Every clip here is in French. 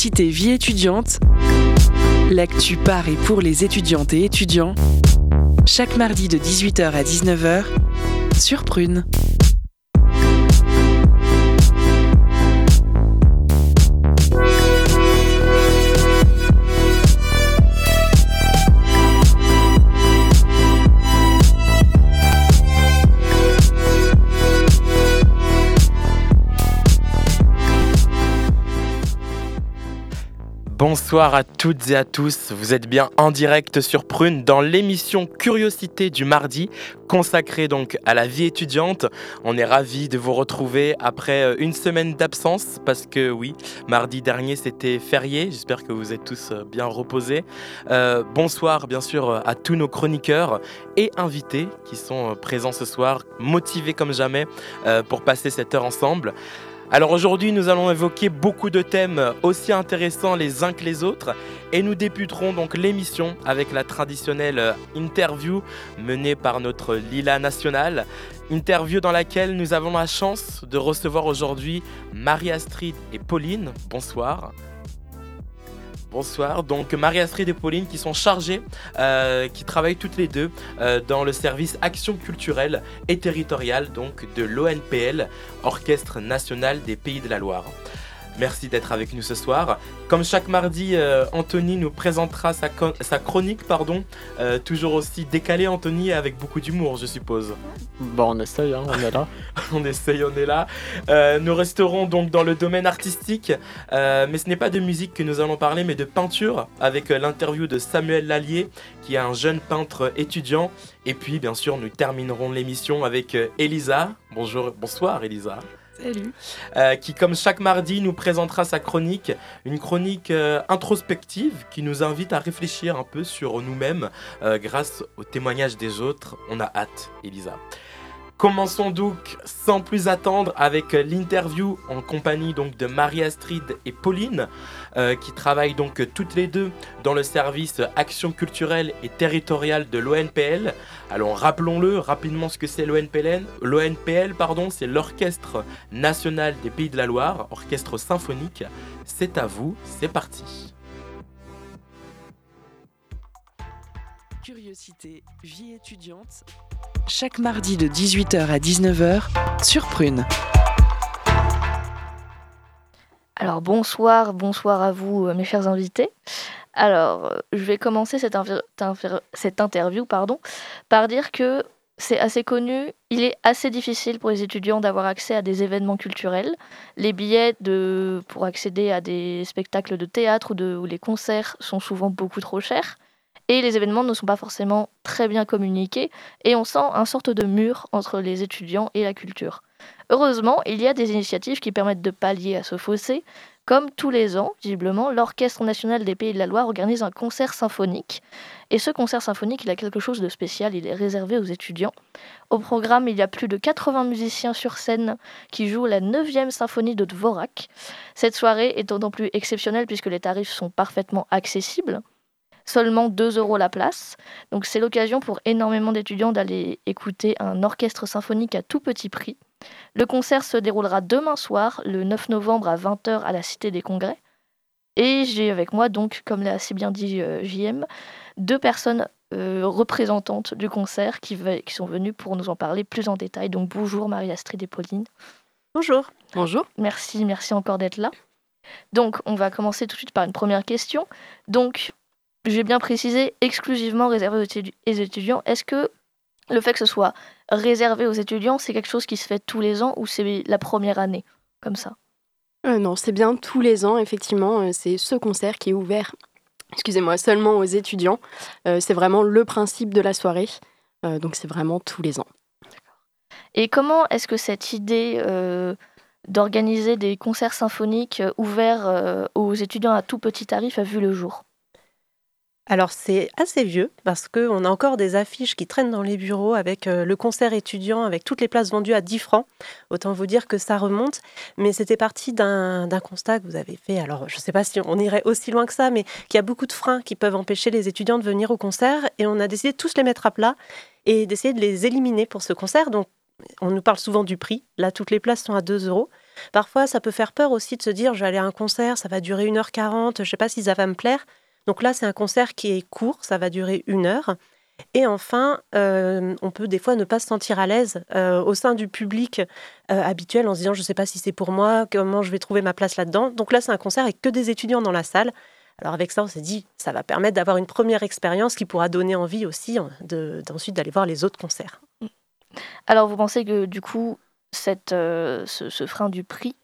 Vie étudiante, l'actu par et pour les étudiantes et étudiants, chaque mardi de 18h à 19h sur Prune. Bonsoir à toutes et à tous, vous êtes bien en direct sur Prune dans l'émission Curiosité du mardi consacrée donc à la vie étudiante. On est ravis de vous retrouver après euh, une semaine d'absence parce que oui, mardi dernier c'était férié, j'espère que vous êtes tous euh, bien reposés. Euh, bonsoir bien sûr à tous nos chroniqueurs et invités qui sont présents ce soir, motivés comme jamais pour passer cette heure ensemble. Alors aujourd'hui, nous allons évoquer beaucoup de thèmes aussi intéressants les uns que les autres et nous débuterons donc l'émission avec la traditionnelle interview menée par notre Lila nationale. Interview dans laquelle nous avons la chance de recevoir aujourd'hui Marie-Astrid et Pauline. Bonsoir. Bonsoir. Donc Marie-Astrid et Pauline qui sont chargées, euh, qui travaillent toutes les deux euh, dans le service action culturelle et territoriale donc de l'ONPL, Orchestre national des Pays de la Loire. Merci d'être avec nous ce soir. Comme chaque mardi, euh, Anthony nous présentera sa, chronique, pardon, euh, toujours aussi décalée, Anthony, avec beaucoup d'humour, je suppose. Bon, on essaye, hein, on est là. on essaye, on est là. Euh, nous resterons donc dans le domaine artistique, mais ce n'est pas de musique que nous allons parler, mais de peinture, avec l'interview de Samuel Lallier, qui est un jeune peintre étudiant. Et puis, bien sûr, nous terminerons l'émission avec Elisa. Bonjour, bonsoir Elisa. Salut. Euh, qui, comme chaque mardi, nous présentera sa chronique, une chronique euh, introspective qui nous invite à réfléchir un peu sur nous-mêmes euh, grâce au témoignage des autres. On a hâte, Elisa. Commençons donc sans plus attendre avec l'interview en compagnie donc de Marie-Astrid et Pauline euh, qui travaillent donc toutes les deux dans le service action culturelle et territoriale de l'ONPL. Alors rappelons-le rapidement ce que c'est l'ONPL. L'ONPL pardon, c'est l'Orchestre national des Pays de la Loire, orchestre symphonique. C'est à vous, c'est parti. Curiosité, vie étudiante chaque mardi de 18h à 19h sur Prune. Alors bonsoir, bonsoir à vous euh, mes chers invités. Alors, euh, je vais commencer cette, interview par dire que c'est assez connu, il est assez difficile pour les étudiants d'avoir accès à des événements culturels. Les billets pour accéder à des spectacles de théâtre ou les concerts sont souvent beaucoup trop chers et les événements ne sont pas forcément très bien communiqués et on sent un sorte de mur entre les étudiants et la culture. Heureusement, il y a des initiatives qui permettent de pallier à ce fossé. Comme tous les ans, visiblement, l'Orchestre national des Pays de la Loire organise un concert symphonique. Et ce concert symphonique, il a quelque chose de spécial, il est réservé aux étudiants. Au programme, il y a plus de 80 musiciens sur scène qui jouent la 9e symphonie de Dvorak. Cette soirée est d'autant plus exceptionnelle puisque les tarifs sont parfaitement accessibles seulement 2 euros la place. Donc c'est l'occasion pour énormément d'étudiants d'aller écouter un orchestre symphonique à tout petit prix. Le concert se déroulera demain soir, le 9 novembre à 20h à la Cité des Congrès. Et j'ai avec moi, donc, comme l'a assez bien dit euh, JM, deux personnes euh, représentantes du concert qui, qui sont venues pour nous en parler plus en détail. Donc bonjour Marie-Astrid et Pauline. Bonjour. Bonjour. Merci, merci encore d'être là. Donc, on va commencer tout de suite par une première question. Donc, j'ai bien précisé, exclusivement réservé aux étudiants. Est-ce que le fait que ce soit réservé aux étudiants, c'est quelque chose qui se fait tous les ans ou c'est la première année, comme ça? Euh, Non, c'est bien tous les ans, effectivement. Euh, c'est ce concert qui est ouvert, excusez-moi, seulement aux étudiants. Euh, c'est vraiment le principe de la soirée. donc c'est vraiment tous les ans. Et comment est-ce que cette idée d'organiser des concerts symphoniques ouverts aux étudiants à tout petit tarif a vu le jour? Alors c'est assez vieux parce qu'on a encore des affiches qui traînent dans les bureaux avec euh, le concert étudiant, avec toutes les places vendues à 10 francs. Autant vous dire que ça remonte, mais c'était parti d'un constat que vous avez fait. Alors je ne sais pas si on irait aussi loin que ça, mais qu'il y a beaucoup de freins qui peuvent empêcher les étudiants de venir au concert et on a décidé de tous les mettre à plat et d'essayer de les éliminer pour ce concert. Donc on nous parle souvent du prix. Là, toutes les places sont à 2 euros. Parfois, ça peut faire peur aussi de se dire, je vais aller à un concert, ça va durer 1h40, je ne sais pas si ça va me plaire. Donc là, c'est un concert qui est court, ça va durer une heure. Et enfin, euh, on peut des fois ne pas se sentir à l'aise euh, au sein du public euh, habituel en se disant je ne sais pas si c'est pour moi, comment je vais trouver ma place là-dedans. Donc là, c'est un concert avec que des étudiants dans la salle. Alors avec ça, on s'est dit ça va permettre d'avoir une première expérience qui pourra donner envie aussi d'ensuite d'aller voir les autres concerts. Alors vous pensez que du coup, ce, frein du prix,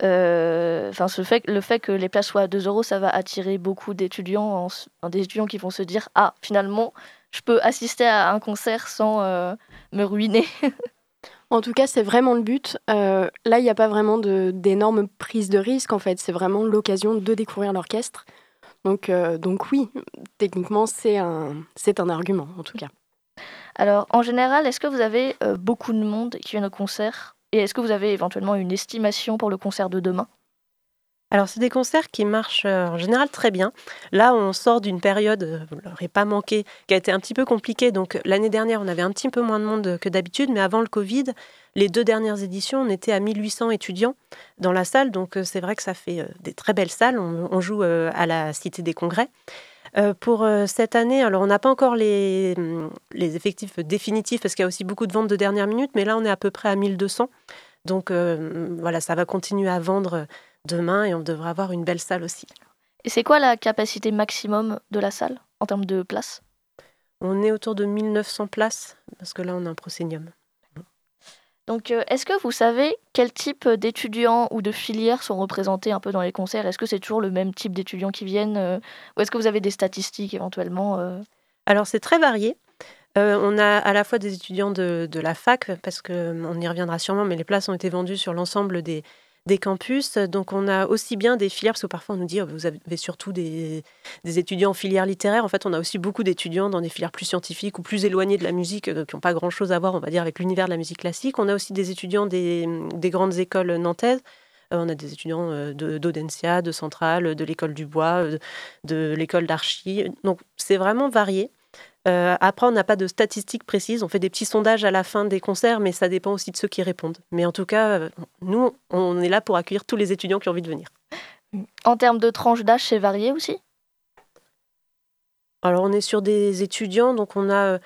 enfin ce fait, le fait que les places soient à 2 euros, ça va attirer beaucoup d'étudiants, des étudiants qui vont se dire ah finalement je peux assister à un concert sans euh, me ruiner. En tout cas, c'est vraiment le but. Euh, là, il n'y a pas vraiment d'énormes prises de risque, en fait. C'est vraiment l'occasion de découvrir l'orchestre. Donc, euh, donc oui, techniquement, c'est un, un argument, en tout cas. Alors, en général, est-ce que vous avez beaucoup de monde qui vient au concert? Et est-ce que vous avez éventuellement une estimation pour le concert de demain? Alors, c'est des concerts qui marchent euh, en général très bien. Là, on sort d'une période, euh, vous ne l'aurez pas manqué, qui a été un petit peu compliquée. Donc, l'année dernière, on avait un petit peu moins de monde que d'habitude, mais avant le Covid, les deux dernières éditions, on était à 1800 étudiants dans la salle. Donc, euh, c'est vrai que ça fait des très belles salles. On, joue à la Cité des Congrès. Pour cette année, alors on n'a pas encore les, hum, les effectifs définitifs parce qu'il y a aussi beaucoup de ventes de dernière minute, mais là on est à peu près à 1200. Donc voilà, ça va continuer à vendre demain et on devrait avoir une belle salle aussi. Et c'est quoi la capacité maximum de la salle en termes de places? On est autour de 1900 places parce que là on a un proscenium. Donc euh, est-ce que vous savez quel type d'étudiants ou de filières sont représentés un peu dans les concerts? Est-ce que c'est toujours le même type d'étudiants qui viennent euh, ou est-ce que vous avez des statistiques éventuellement euh? Alors c'est très varié. on a à la fois des étudiants de, de la fac, parce qu'on y reviendra sûrement, mais les places ont été vendues sur l'ensemble des, des campus. Donc on a aussi bien des filières, parce que parfois on nous dit, oh, vous avez surtout des, étudiants en filière littéraire. En fait, on a aussi beaucoup d'étudiants dans des filières plus scientifiques ou plus éloignées de la musique, euh, qui n'ont pas grand-chose à voir, on va dire, avec l'univers de la musique classique. On a aussi des étudiants des, grandes écoles nantaises. Euh, on a des étudiants euh, d'Audencia, de Centrale, de l'école du bois, de l'école d'archi. Donc c'est vraiment varié. Euh, après, on n'a pas de statistiques précises. On fait des petits sondages à la fin des concerts, mais ça dépend aussi de ceux qui répondent. Mais en tout cas, euh, nous, on est là pour accueillir tous les étudiants qui ont envie de venir. En termes de tranche d'âge, c'est varié aussi? Alors, on est sur des étudiants, donc on a, euh,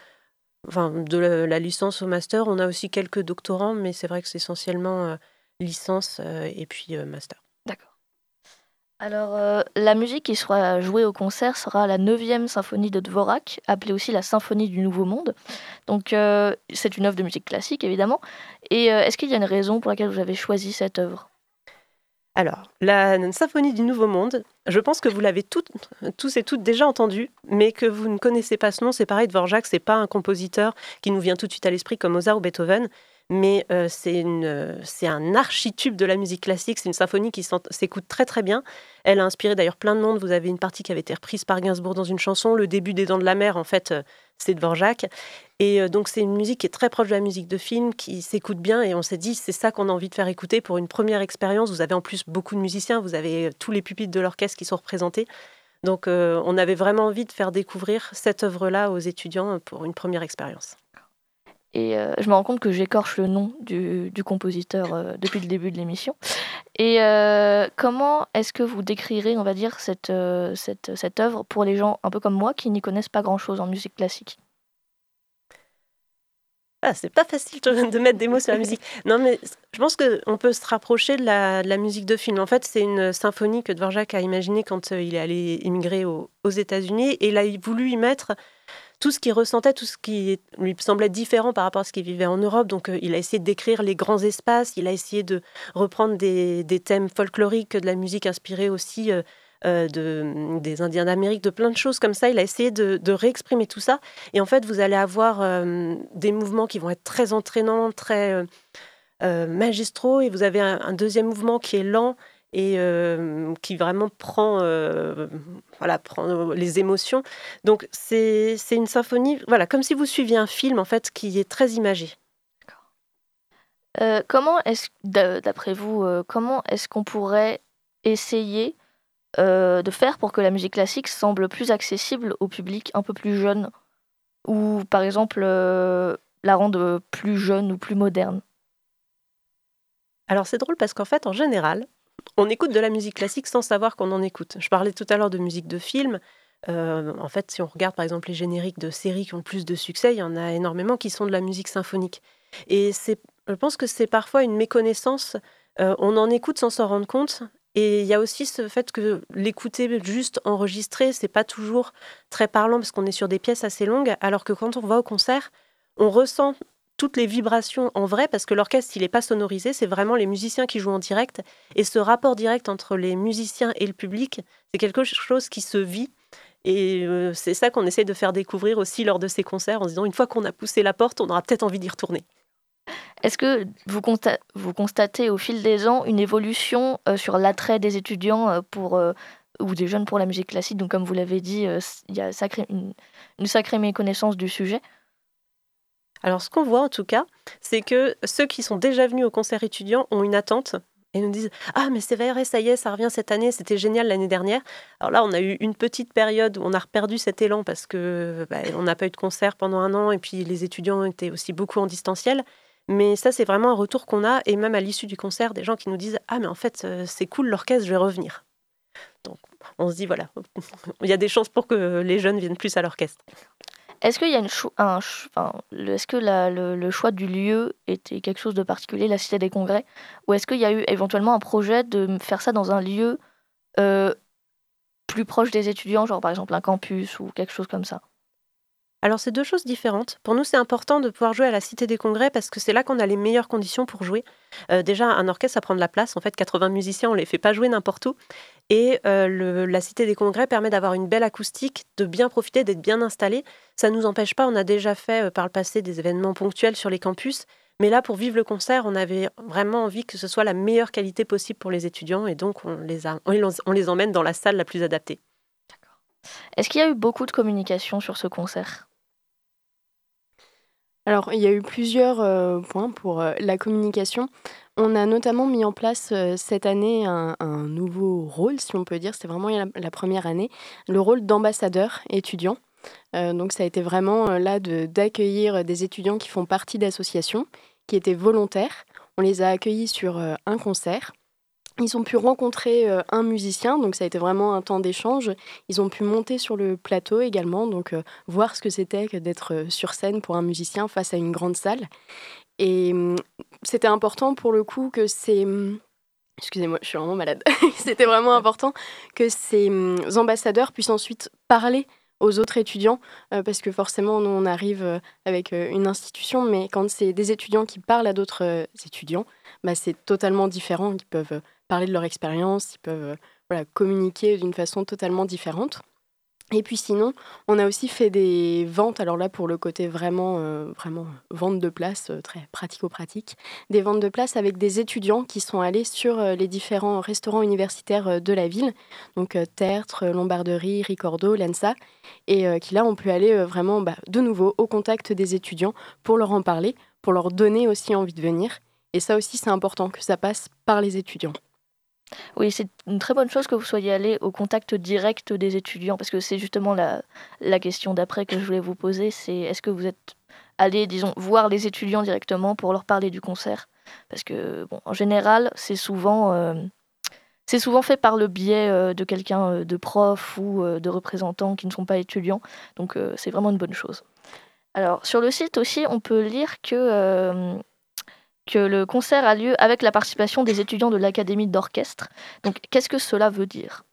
enfin, de la, licence au master, on a aussi quelques doctorants, mais c'est vrai que c'est essentiellement licence et puis master. Alors, euh, la musique qui sera jouée au concert sera la 9e symphonie de Dvorak, appelée aussi la Symphonie du Nouveau Monde. Donc, euh, c'est une œuvre de musique classique, évidemment. Et euh, est-ce qu'il y a une raison pour laquelle vous avez choisi cette œuvre? Alors, la symphonie du Nouveau Monde, je pense que vous l'avez tous et toutes déjà entendu, mais que vous ne connaissez pas ce nom. C'est pareil, Dvorak, c'est pas un compositeur qui nous vient tout de suite à l'esprit comme Mozart ou Beethoven mais euh, c'est un architube de la musique classique. C'est une symphonie qui s'écoute très très bien. Elle a inspiré d'ailleurs plein de monde. Vous avez une partie qui avait été reprise par Gainsbourg dans une chanson. Le début des Dents de la Mer, en fait, euh, c'est Dvorak. Et euh, donc c'est une musique qui est très proche de la musique de film, qui s'écoute bien. Et on s'est dit, c'est ça qu'on a envie de faire écouter pour une première expérience. Vous avez en plus beaucoup de musiciens. Vous avez tous les pupitres de l'orchestre qui sont représentés. Donc on avait vraiment envie de faire découvrir cette œuvre-là aux étudiants pour une première expérience. Et euh, je me rends compte que j'écorche le nom du, compositeur euh, depuis le début de l'émission. Et euh, comment est-ce que vous décrirez, on va dire, cette, cette, cette œuvre pour les gens un peu comme moi qui n'y connaissent pas grand-chose en musique classique? Ah, c'est pas facile de mettre des mots sur la musique. Non, mais je pense qu'on peut se rapprocher de la, de la, musique de film. En fait, c'est une symphonie que Dvorak a imaginée quand il est allé immigrer aux, aux États-Unis et il a voulu y mettre tout ce qu'il ressentait, tout ce qui lui semblait différent par rapport à ce qu'il vivait en Europe. Donc euh, il a essayé d'écrire les grands espaces, il a essayé de reprendre des, thèmes folkloriques, de la musique inspirée aussi euh, euh, de, des Indiens d'Amérique, de plein de choses comme ça. Il a essayé de, réexprimer tout ça. Et en fait, vous allez avoir des mouvements qui vont être très entraînants, très magistraux, et vous avez un deuxième mouvement qui est lent et euh, qui vraiment prend, euh, voilà, prend les émotions. Donc c'est une symphonie, voilà, comme si vous suiviez un film en fait qui est très imagé. Euh, comment est-ce, d'après vous, comment est-ce qu'on pourrait essayer de faire pour que la musique classique semble plus accessible au public un peu plus jeune ou par exemple la rendre plus jeune ou plus moderne? Alors c'est drôle parce qu'en fait, en général, on écoute de la musique classique sans savoir qu'on en écoute. Je parlais tout à l'heure de musique de film. Euh, en fait, si on regarde par exemple les génériques de séries qui ont le plus de succès, il y en a énormément qui sont de la musique symphonique. Et je pense que c'est parfois une méconnaissance. Euh, on en écoute sans s'en rendre compte. Et il y a aussi ce fait que l'écouter juste enregistré, c'est pas toujours très parlant parce qu'on est sur des pièces assez longues, alors que quand on va au concert, on ressent toutes les vibrations en vrai parce que l'orchestre, il n'est pas sonorisé, c'est vraiment les musiciens qui jouent en direct. Et ce rapport direct entre les musiciens et le public, c'est quelque chose qui se vit. Et euh, c'est ça qu'on essaie de faire découvrir aussi lors de ces concerts en se disant une fois qu'on a poussé la porte, on aura peut-être envie d'y retourner. Est-ce que vous, constatez au fil des ans une évolution euh, sur l'attrait des étudiants euh, pour, ou des jeunes pour la musique classique? Donc, comme vous l'avez dit, il y a une, sacrée méconnaissance du sujet. Alors, ce qu'on voit en tout cas, c'est que ceux qui sont déjà venus au concert étudiant ont une attente et nous disent Ah, mais c'est vrai, ça y est, ça revient cette année, c'était génial l'année dernière. Alors là, on a eu une petite période où on a perdu cet élan parce que bah, on n'a pas eu de concert pendant un an et puis les étudiants étaient aussi beaucoup en distanciel. Mais ça, c'est vraiment un retour qu'on a, et même à l'issue du concert, des gens qui nous disent Ah, mais en fait, euh, c'est cool l'orchestre, je vais revenir. Donc, on se dit Voilà, il y a des chances pour que les jeunes viennent plus à l'orchestre. Est-ce qu'il y a une un, est-ce que le, choix du lieu était quelque chose de particulier, la Cité des Congrès, ou est-ce qu'il y a eu éventuellement un projet de faire ça dans un lieu euh, plus proche des étudiants, genre par exemple un campus ou quelque chose comme ça? Alors c'est deux choses différentes. Pour nous, c'est important de pouvoir jouer à la Cité des Congrès parce que c'est là qu'on a les meilleures conditions pour jouer. Euh, déjà, un orchestre, ça prend de la place. En fait, 80 musiciens, on les fait pas jouer n'importe où. Et euh, la Cité des Congrès permet d'avoir une belle acoustique, de bien profiter, d'être bien installé. Ça ne nous empêche pas. On a déjà fait euh, par le passé des événements ponctuels sur les campus. Mais là, pour vivre le concert, on avait vraiment envie que ce soit la meilleure qualité possible pour les étudiants. Et donc, on les, on les emmène dans la salle la plus adaptée. Est-ce qu'il y a eu beaucoup de communication sur ce concert? Alors, il y a eu plusieurs euh, points pour euh, la communication. On a notamment mis en place euh, cette année un, nouveau rôle, si on peut dire, c'est vraiment la, première année, le rôle d'ambassadeur étudiant. donc ça a été vraiment là d'accueillir des étudiants qui font partie d'associations, qui étaient volontaires. On les a accueillis sur un concert. Ils ont pu rencontrer euh, un musicien, donc ça a été vraiment un temps d'échange. Ils ont pu monter sur le plateau également, donc euh, voir ce que c'était que d'être euh, sur scène pour un musicien face à une grande salle. Et hum, c'était important pour le coup que ces... Hum, excusez-moi, je suis vraiment malade. c'était vraiment important que ces hum, ambassadeurs puissent ensuite parler aux autres étudiants, parce que forcément, nous, on arrive avec une institution, mais quand c'est des étudiants qui parlent à d'autres étudiants, bah, c'est totalement différent. Ils peuvent parler de leur expérience, ils peuvent euh, communiquer d'une façon totalement différente. Et puis sinon, on a aussi fait des ventes, alors là pour le côté vraiment, euh, vraiment vente de place, euh, très pratico-pratique, des ventes de place avec des étudiants qui sont allés sur les différents restaurants universitaires de la ville, donc Tertre, Lombarderie, Ricordo, Lensa, et qui là ont pu aller vraiment bah, de nouveau au contact des étudiants pour leur en parler, pour leur donner aussi envie de venir. Et ça aussi c'est important que ça passe par les étudiants. Oui, c'est une très bonne chose que vous soyez allé au contact direct des étudiants, parce que c'est justement la, la question d'après que je voulais vous poser, c'est est-ce que vous êtes allé, disons, voir les étudiants directement pour leur parler du concert? Parce que, bon, en général, c'est souvent, euh, souvent fait par le biais euh, de quelqu'un euh, de prof ou de représentants qui ne sont pas étudiants, donc c'est vraiment une bonne chose. Alors, sur le site aussi, on peut lire que que le concert a lieu avec la participation des étudiants de l'Académie d'orchestre. Donc, qu'est-ce que cela veut dire?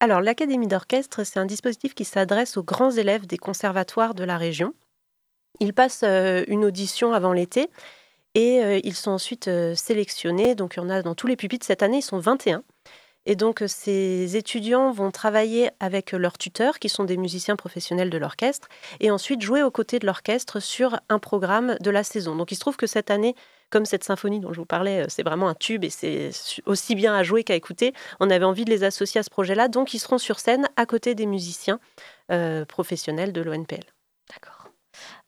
Alors, l'Académie d'orchestre, c'est un dispositif qui s'adresse aux grands élèves des conservatoires de la région. Ils passent euh, une audition avant l'été et euh, ils sont ensuite euh, sélectionnés. Donc, il y en a dans tous les pupitres. Cette année, ils sont 21. Et donc, ces étudiants vont travailler avec leurs tuteurs, qui sont des musiciens professionnels de l'orchestre, et ensuite jouer aux côtés de l'orchestre sur un programme de la saison. Donc, il se trouve que cette année, comme cette symphonie dont je vous parlais, euh, c'est vraiment un tube et c'est aussi bien à jouer qu'à écouter. On avait envie de les associer à ce projet-là, donc ils seront sur scène à côté des musiciens euh, professionnels de l'ONPL. D'accord.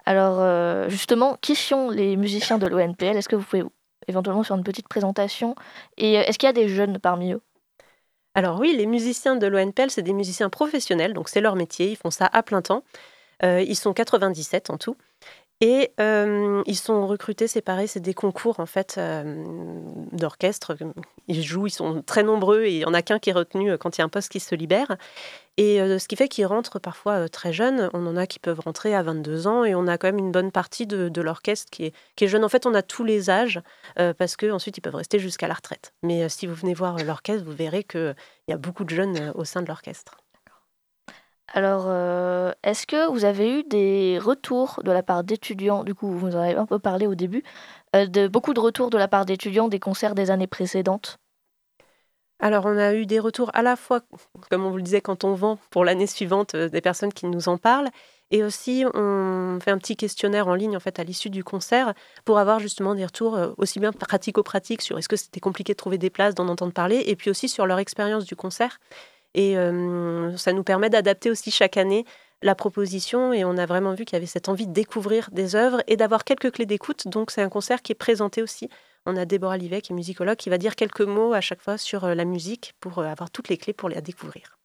Alors euh, justement, qui sont les musiciens de l'ONPL Est-ce que vous pouvez éventuellement faire une petite présentation? Et est-ce qu'il y a des jeunes parmi eux? Alors oui, les musiciens de l'ONPL, c'est des musiciens professionnels, donc c'est leur métier, ils font ça à plein temps. ils sont 97 en tout. Et ils sont recrutés, séparés, c'est des concours en fait d'orchestre. Ils jouent, ils sont très nombreux et il n'y en a qu'un qui est retenu quand il y a un poste qui se libère. Et ce qui fait qu'ils rentrent parfois très jeunes. On en a qui peuvent rentrer à 22 ans et on a quand même une bonne partie de, l'orchestre qui est, qui est jeune. En fait, on a tous les âges parce qu'ensuite ils peuvent rester jusqu'à la retraite. Mais si vous venez voir l'orchestre, vous verrez qu'il y a beaucoup de jeunes au sein de l'orchestre. Alors, euh, est-ce que vous avez eu des retours de la part d'étudiants Du coup, vous en avez un peu parlé au début, euh, de beaucoup de retours de la part d'étudiants des concerts des années précédentes? Alors, on a eu des retours à la fois, comme on vous le disait, quand on vend pour l'année suivante, euh, des personnes qui nous en parlent, et aussi on fait un petit questionnaire en ligne en fait à l'issue du concert pour avoir justement des retours aussi bien pratico-pratiques sur est-ce que c'était compliqué de trouver des places, d'en entendre parler, et puis aussi sur leur expérience du concert. Et ça nous permet d'adapter aussi chaque année la proposition et on a vraiment vu qu'il y avait cette envie de découvrir des œuvres et d'avoir quelques clés d'écoute. Donc c'est un concert qui est présenté aussi. On a Déborah Livet, qui est musicologue, qui va dire quelques mots à chaque fois sur la musique pour avoir toutes les clés pour la découvrir.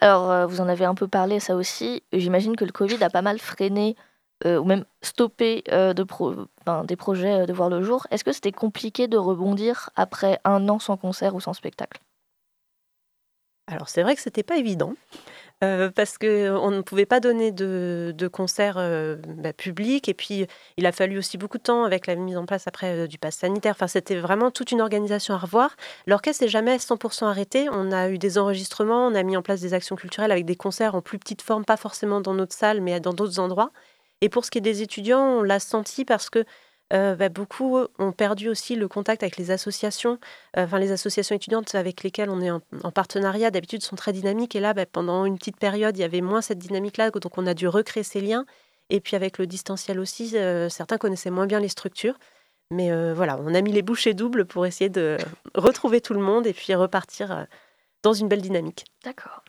Alors, vous en avez un peu parlé, ça aussi. J'imagine que le Covid a pas mal freiné ou même stoppé de des projets de voir le jour. Est-ce que c'était compliqué de rebondir après un an sans concert ou sans spectacle? Alors c'est vrai que c'était pas évident. Euh, parce qu'on ne pouvait pas donner de, de concert euh, bah, public. Et puis, il a fallu aussi beaucoup de temps avec la mise en place après euh, du pass sanitaire. Enfin, c'était vraiment toute une organisation à revoir. L'orchestre n'est jamais 100% arrêté. On a eu des enregistrements, on a mis en place des actions culturelles avec des concerts en plus petite forme, pas forcément dans notre salle, mais dans d'autres endroits. Et pour ce qui est des étudiants, on l'a senti parce que euh, bah, beaucoup ont perdu aussi le contact avec les associations. Euh, enfin, les associations étudiantes avec lesquelles on est en, partenariat, d'habitude, sont très dynamiques. Et là, bah, pendant une petite période, il y avait moins cette dynamique-là. Donc, on a dû recréer ces liens. Et puis, avec le distanciel aussi, euh, certains connaissaient moins bien les structures. Mais voilà, on a mis les bouchées doubles pour essayer de retrouver tout le monde et puis repartir dans une belle dynamique. D'accord.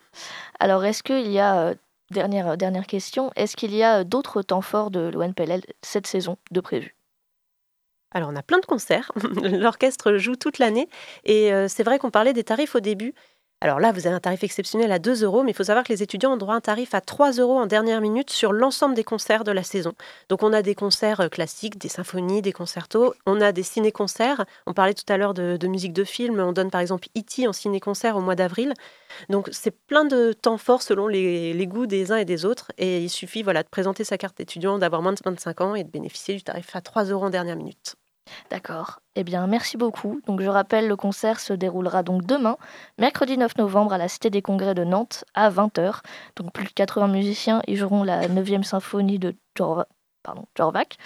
Alors, est-ce qu'il y a, dernière, dernière question, est-ce qu'il y a d'autres temps forts de l'ONPLL cette saison de prévu? Alors, on a plein de concerts. L'orchestre joue toute l'année. Et euh, c'est vrai qu'on parlait des tarifs au début. Alors là, vous avez un tarif exceptionnel à 2 euros, mais il faut savoir que les étudiants ont droit à un tarif à 3 euros en dernière minute sur l'ensemble des concerts de la saison. Donc on a des concerts euh, classiques, des symphonies, des concertos, on a des ciné-concerts. On parlait tout à l'heure de, musique de film, on donne par exemple E.T. en ciné-concert au mois d'avril. Donc c'est plein de temps forts selon les, goûts des uns et des autres. Et il suffit voilà, de présenter sa carte d'étudiant, d'avoir moins de 25 ans et de bénéficier du tarif à 3 euros en dernière minute. D'accord. Eh bien, merci beaucoup. Donc, je rappelle, le concert se déroulera donc demain, mercredi 9 novembre, à la Cité des Congrès de Nantes, à 20h. Donc, plus de 80 musiciens y joueront la 9e symphonie de Jorvac.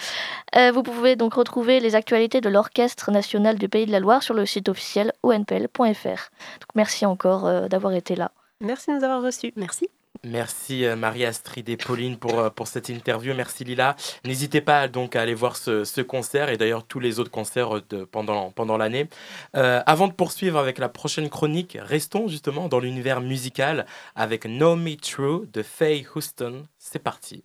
Euh, vous pouvez donc retrouver les actualités de l'Orchestre national du Pays de la Loire sur le site officiel onpl.fr. Donc, merci encore euh, d'avoir été là. Merci de nous avoir reçus. Merci. Merci euh, Marie-Astrid et Pauline pour, euh, pour cette interview. Merci Lila. N'hésitez pas donc à aller voir ce, concert et d'ailleurs tous les autres concerts euh, pendant, pendant l'année. avant de poursuivre avec la prochaine chronique, restons justement dans l'univers musical avec Know Me True de Faye Houston. C'est parti.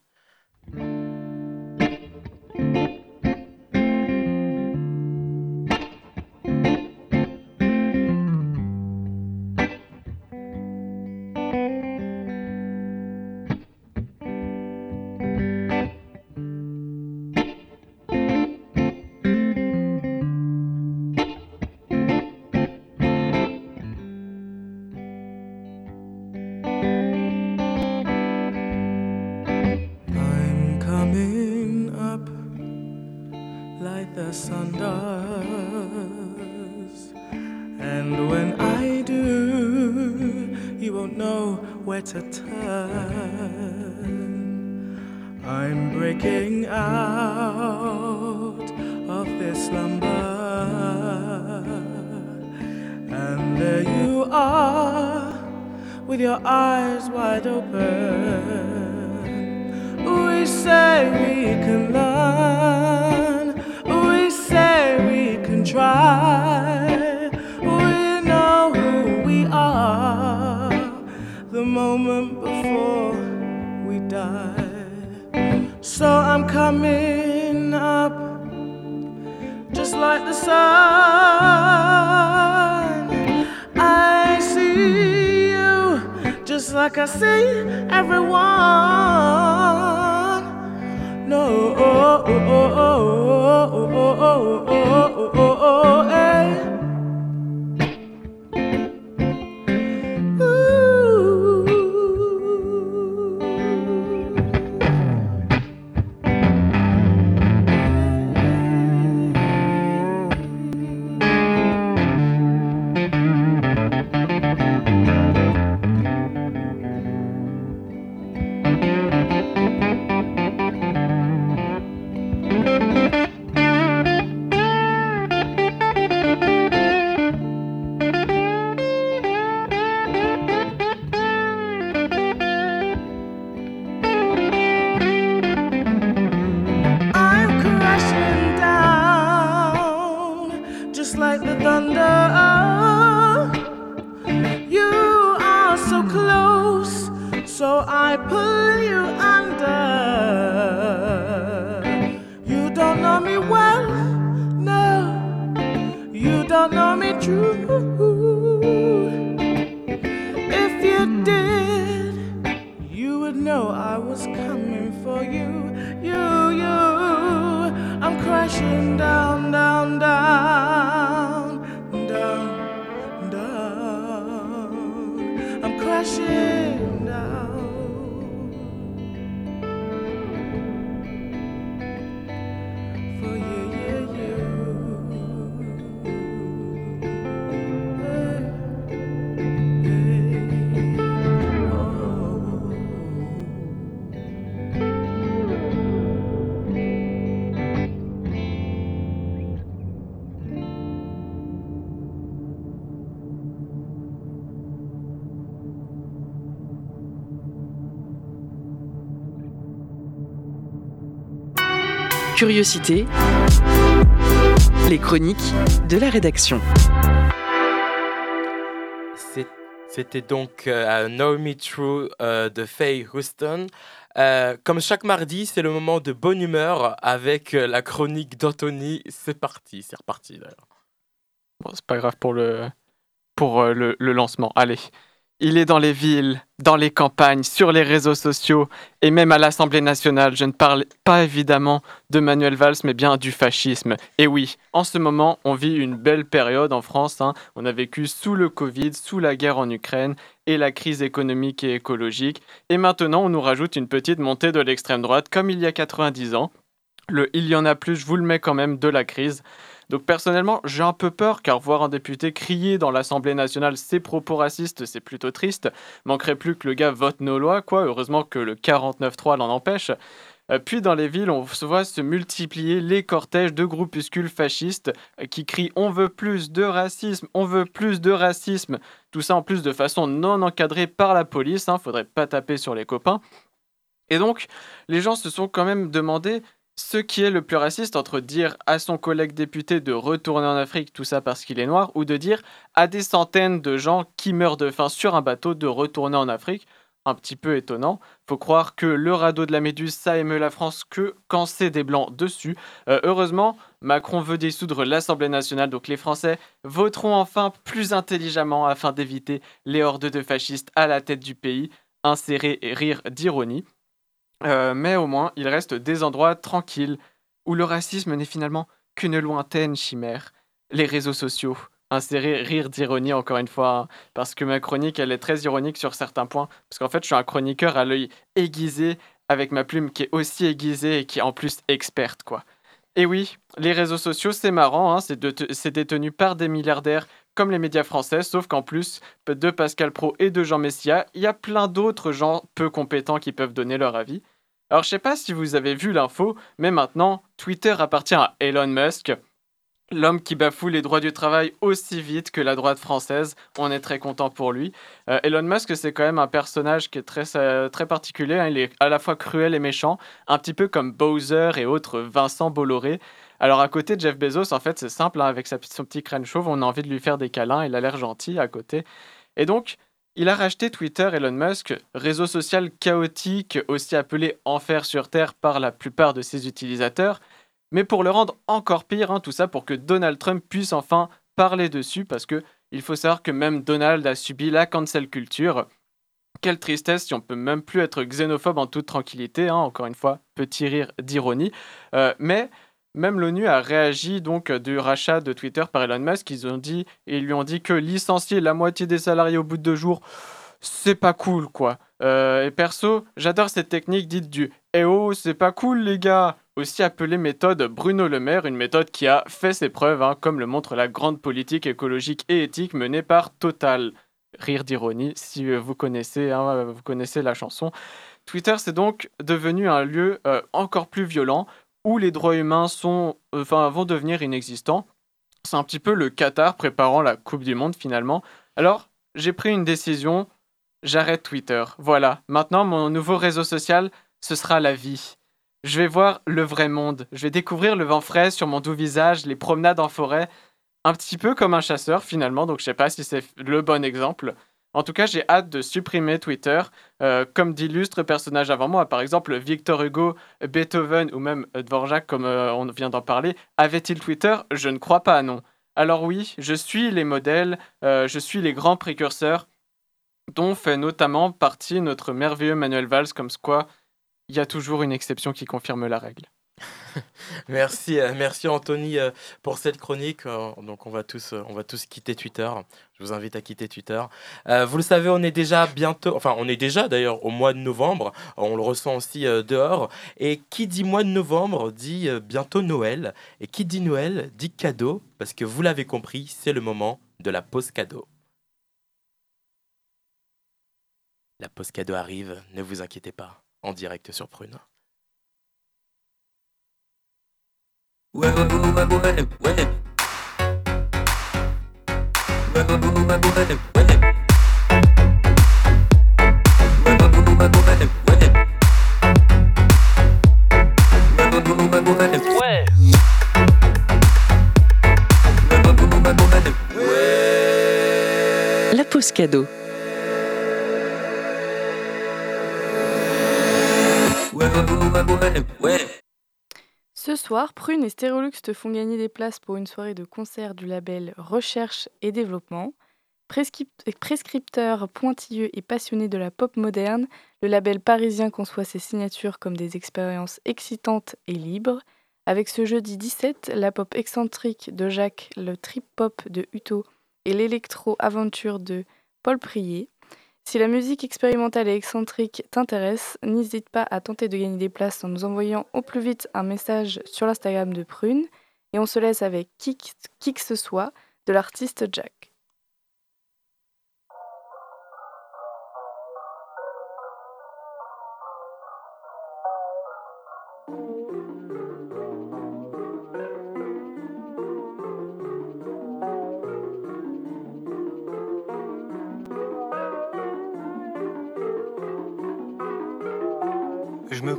with your eyes wide open. We say we can learn, we say we can try. We know who we are the moment before we die. So I'm coming up just like the sun. like I see everyone. No, oh, oh, oh, oh, oh, oh, oh, oh, oh, oh, oh, oh, oh. Curiosité, les chroniques de la rédaction. C'était donc euh, Know Me True euh, de Faye Houston. Euh, comme chaque mardi, c'est le moment de bonne humeur avec la chronique d'Anthony. C'est parti, c'est reparti d'ailleurs. Bon, c'est pas grave pour le, pour le lancement. Allez. Il est dans les villes, dans les campagnes, sur les réseaux sociaux et même à l'Assemblée nationale. Je ne parle pas évidemment de Manuel Valls, mais bien du fascisme. Et oui, en ce moment, on vit une belle période en France. Hein. On a vécu sous le Covid, sous la guerre en Ukraine et la crise économique et écologique. Et maintenant, on nous rajoute une petite montée de l'extrême droite, comme il y a 90 ans. Le il y en a plus, je vous le mets quand même, de la crise. Donc personnellement, j'ai un peu peur car voir un député crier dans l'Assemblée nationale ses propos racistes, c'est plutôt triste. Manquerait plus que le gars vote nos lois, quoi. Heureusement que le 49-3 l'en empêche. Euh, puis dans les villes, on se voit se multiplier les cortèges de groupuscules fascistes euh, qui crient on veut plus de racisme, on veut plus de racisme. Tout ça en plus de façon non encadrée par la police, hein, faudrait pas taper sur les copains. Et donc, les gens se sont quand même demandé ce qui est le plus raciste entre dire à son collègue député de retourner en Afrique, tout ça parce qu'il est noir, ou de dire à des centaines de gens qui meurent de faim sur un bateau de retourner en Afrique. Un petit peu étonnant. Faut croire que le radeau de la Méduse, ça émeut la France que quand c'est des blancs dessus. Euh, heureusement, Macron veut dissoudre l'Assemblée nationale, donc les Français voteront enfin plus intelligemment afin d'éviter les hordes de fascistes à la tête du pays. Insérer et rire d'ironie. Euh, mais au moins, il reste des endroits tranquilles où le racisme n'est finalement qu'une lointaine chimère. Les réseaux sociaux. Insérer rire d'ironie encore une fois, hein, parce que ma chronique, elle est très ironique sur certains points, parce qu'en fait, je suis un chroniqueur à l'œil aiguisé, avec ma plume qui est aussi aiguisée et qui est en plus experte, quoi. Et oui, les réseaux sociaux, c'est marrant, hein, c'est détenu par des milliardaires comme les médias français, sauf qu'en plus de Pascal Pro et de Jean Messia, il y a plein d'autres gens peu compétents qui peuvent donner leur avis. Alors je sais pas si vous avez vu l'info, mais maintenant Twitter appartient à Elon Musk, l'homme qui bafoue les droits du travail aussi vite que la droite française. On est très content pour lui. Euh, Elon Musk, c'est quand même un personnage qui est très, euh, très particulier. Hein. Il est à la fois cruel et méchant, un petit peu comme Bowser et autres Vincent Bolloré. Alors à côté de Jeff Bezos, en fait, c'est simple, hein, avec sa, son petit crâne chauve, on a envie de lui faire des câlins, il a l'air gentil à côté. Et donc, il a racheté Twitter, Elon Musk, réseau social chaotique, aussi appelé enfer sur Terre par la plupart de ses utilisateurs, mais pour le rendre encore pire, hein, tout ça pour que Donald Trump puisse enfin parler dessus, parce que il faut savoir que même Donald a subi la cancel culture, quelle tristesse si on peut même plus être xénophobe en toute tranquillité. Hein, encore une fois, petit rire d'ironie. Euh, mais même l'ONU a réagi donc du rachat de Twitter par Elon Musk. Ils ont dit, ils lui ont dit que licencier la moitié des salariés au bout de deux jours, c'est pas cool, quoi. Euh, et perso, j'adore cette technique dite du Eh oh, c'est pas cool, les gars Aussi appelée méthode Bruno Le Maire, une méthode qui a fait ses preuves, hein, comme le montre la grande politique écologique et éthique menée par Total. Rire d'ironie, si vous connaissez, hein, vous connaissez la chanson. Twitter, c'est donc devenu un lieu euh, encore plus violent où les droits humains sont, vont devenir inexistants. C'est un petit peu le Qatar préparant la Coupe du Monde finalement. Alors, j'ai pris une décision. J'arrête Twitter. Voilà. Maintenant, mon nouveau réseau social, ce sera la vie. Je vais voir le vrai monde. Je vais découvrir le vent frais sur mon doux visage, les promenades en forêt. Un petit peu comme un chasseur finalement, donc je sais pas si c'est le bon exemple. En tout cas, j'ai hâte de supprimer Twitter, euh, comme d'illustres personnages avant moi, par exemple Victor Hugo, Beethoven ou même Dvorak, comme euh, on vient d'en parler. Avait-il Twitter? Je ne crois pas, non. Alors oui, je suis les modèles, euh, je suis les grands précurseurs, dont fait notamment partie notre merveilleux Manuel Valls, comme quoi il y a toujours une exception qui confirme la règle. merci, euh, merci Anthony euh, pour cette chronique. Euh, donc on va tous, on va tous quitter Twitter. Je vous invite à quitter Twitter. vous le savez, on est déjà bientôt, enfin on est déjà d'ailleurs au mois de novembre. On le ressent aussi dehors. Et qui dit mois de novembre dit bientôt Noël. Et qui dit Noël dit cadeau, parce que vous l'avez compris, c'est le moment de la pause cadeau. La pause cadeau arrive, ne vous inquiétez pas, en direct sur Prune. Ouais, ouais, ouais, ouais, ouais. Ouais, ouais, ouais, ouais, ouais. La pause cadeau. Ce soir, Prune et Stérolux te font gagner des places pour une soirée de concert du label Recherche et Développement. Prescripteur pointilleux et passionné de la pop moderne, le label parisien conçoit ses signatures comme des expériences excitantes et libres. Avec ce jeudi 17, la pop excentrique de Jacques, le trip-pop de Uto et l'électro-aventure de Paul Prier. Si la musique expérimentale et excentrique t'intéresse, n'hésite pas à tenter de gagner des places en nous envoyant au plus vite un message sur l'Instagram de Prune. Et on se laisse avec qui, que ce soit de l'artiste Jack.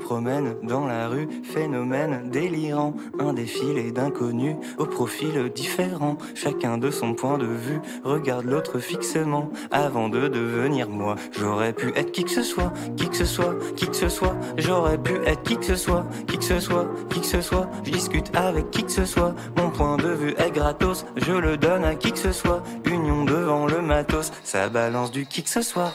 Promène dans la rue, phénomène délirant, un défilé d'inconnus au profil différent, chacun de son point de vue, regarde l'autre fixement. Avant de devenir moi. J'aurais pu être qui que ce soit, qui que ce soit, qui que ce soit, j'aurais pu être qui que ce soit, qui que ce soit, qui que ce soit, je discute avec qui que ce soit, mon point de vue est gratos, je le donne à qui que ce soit, union devant le matos, ça balance du qui que ce soit.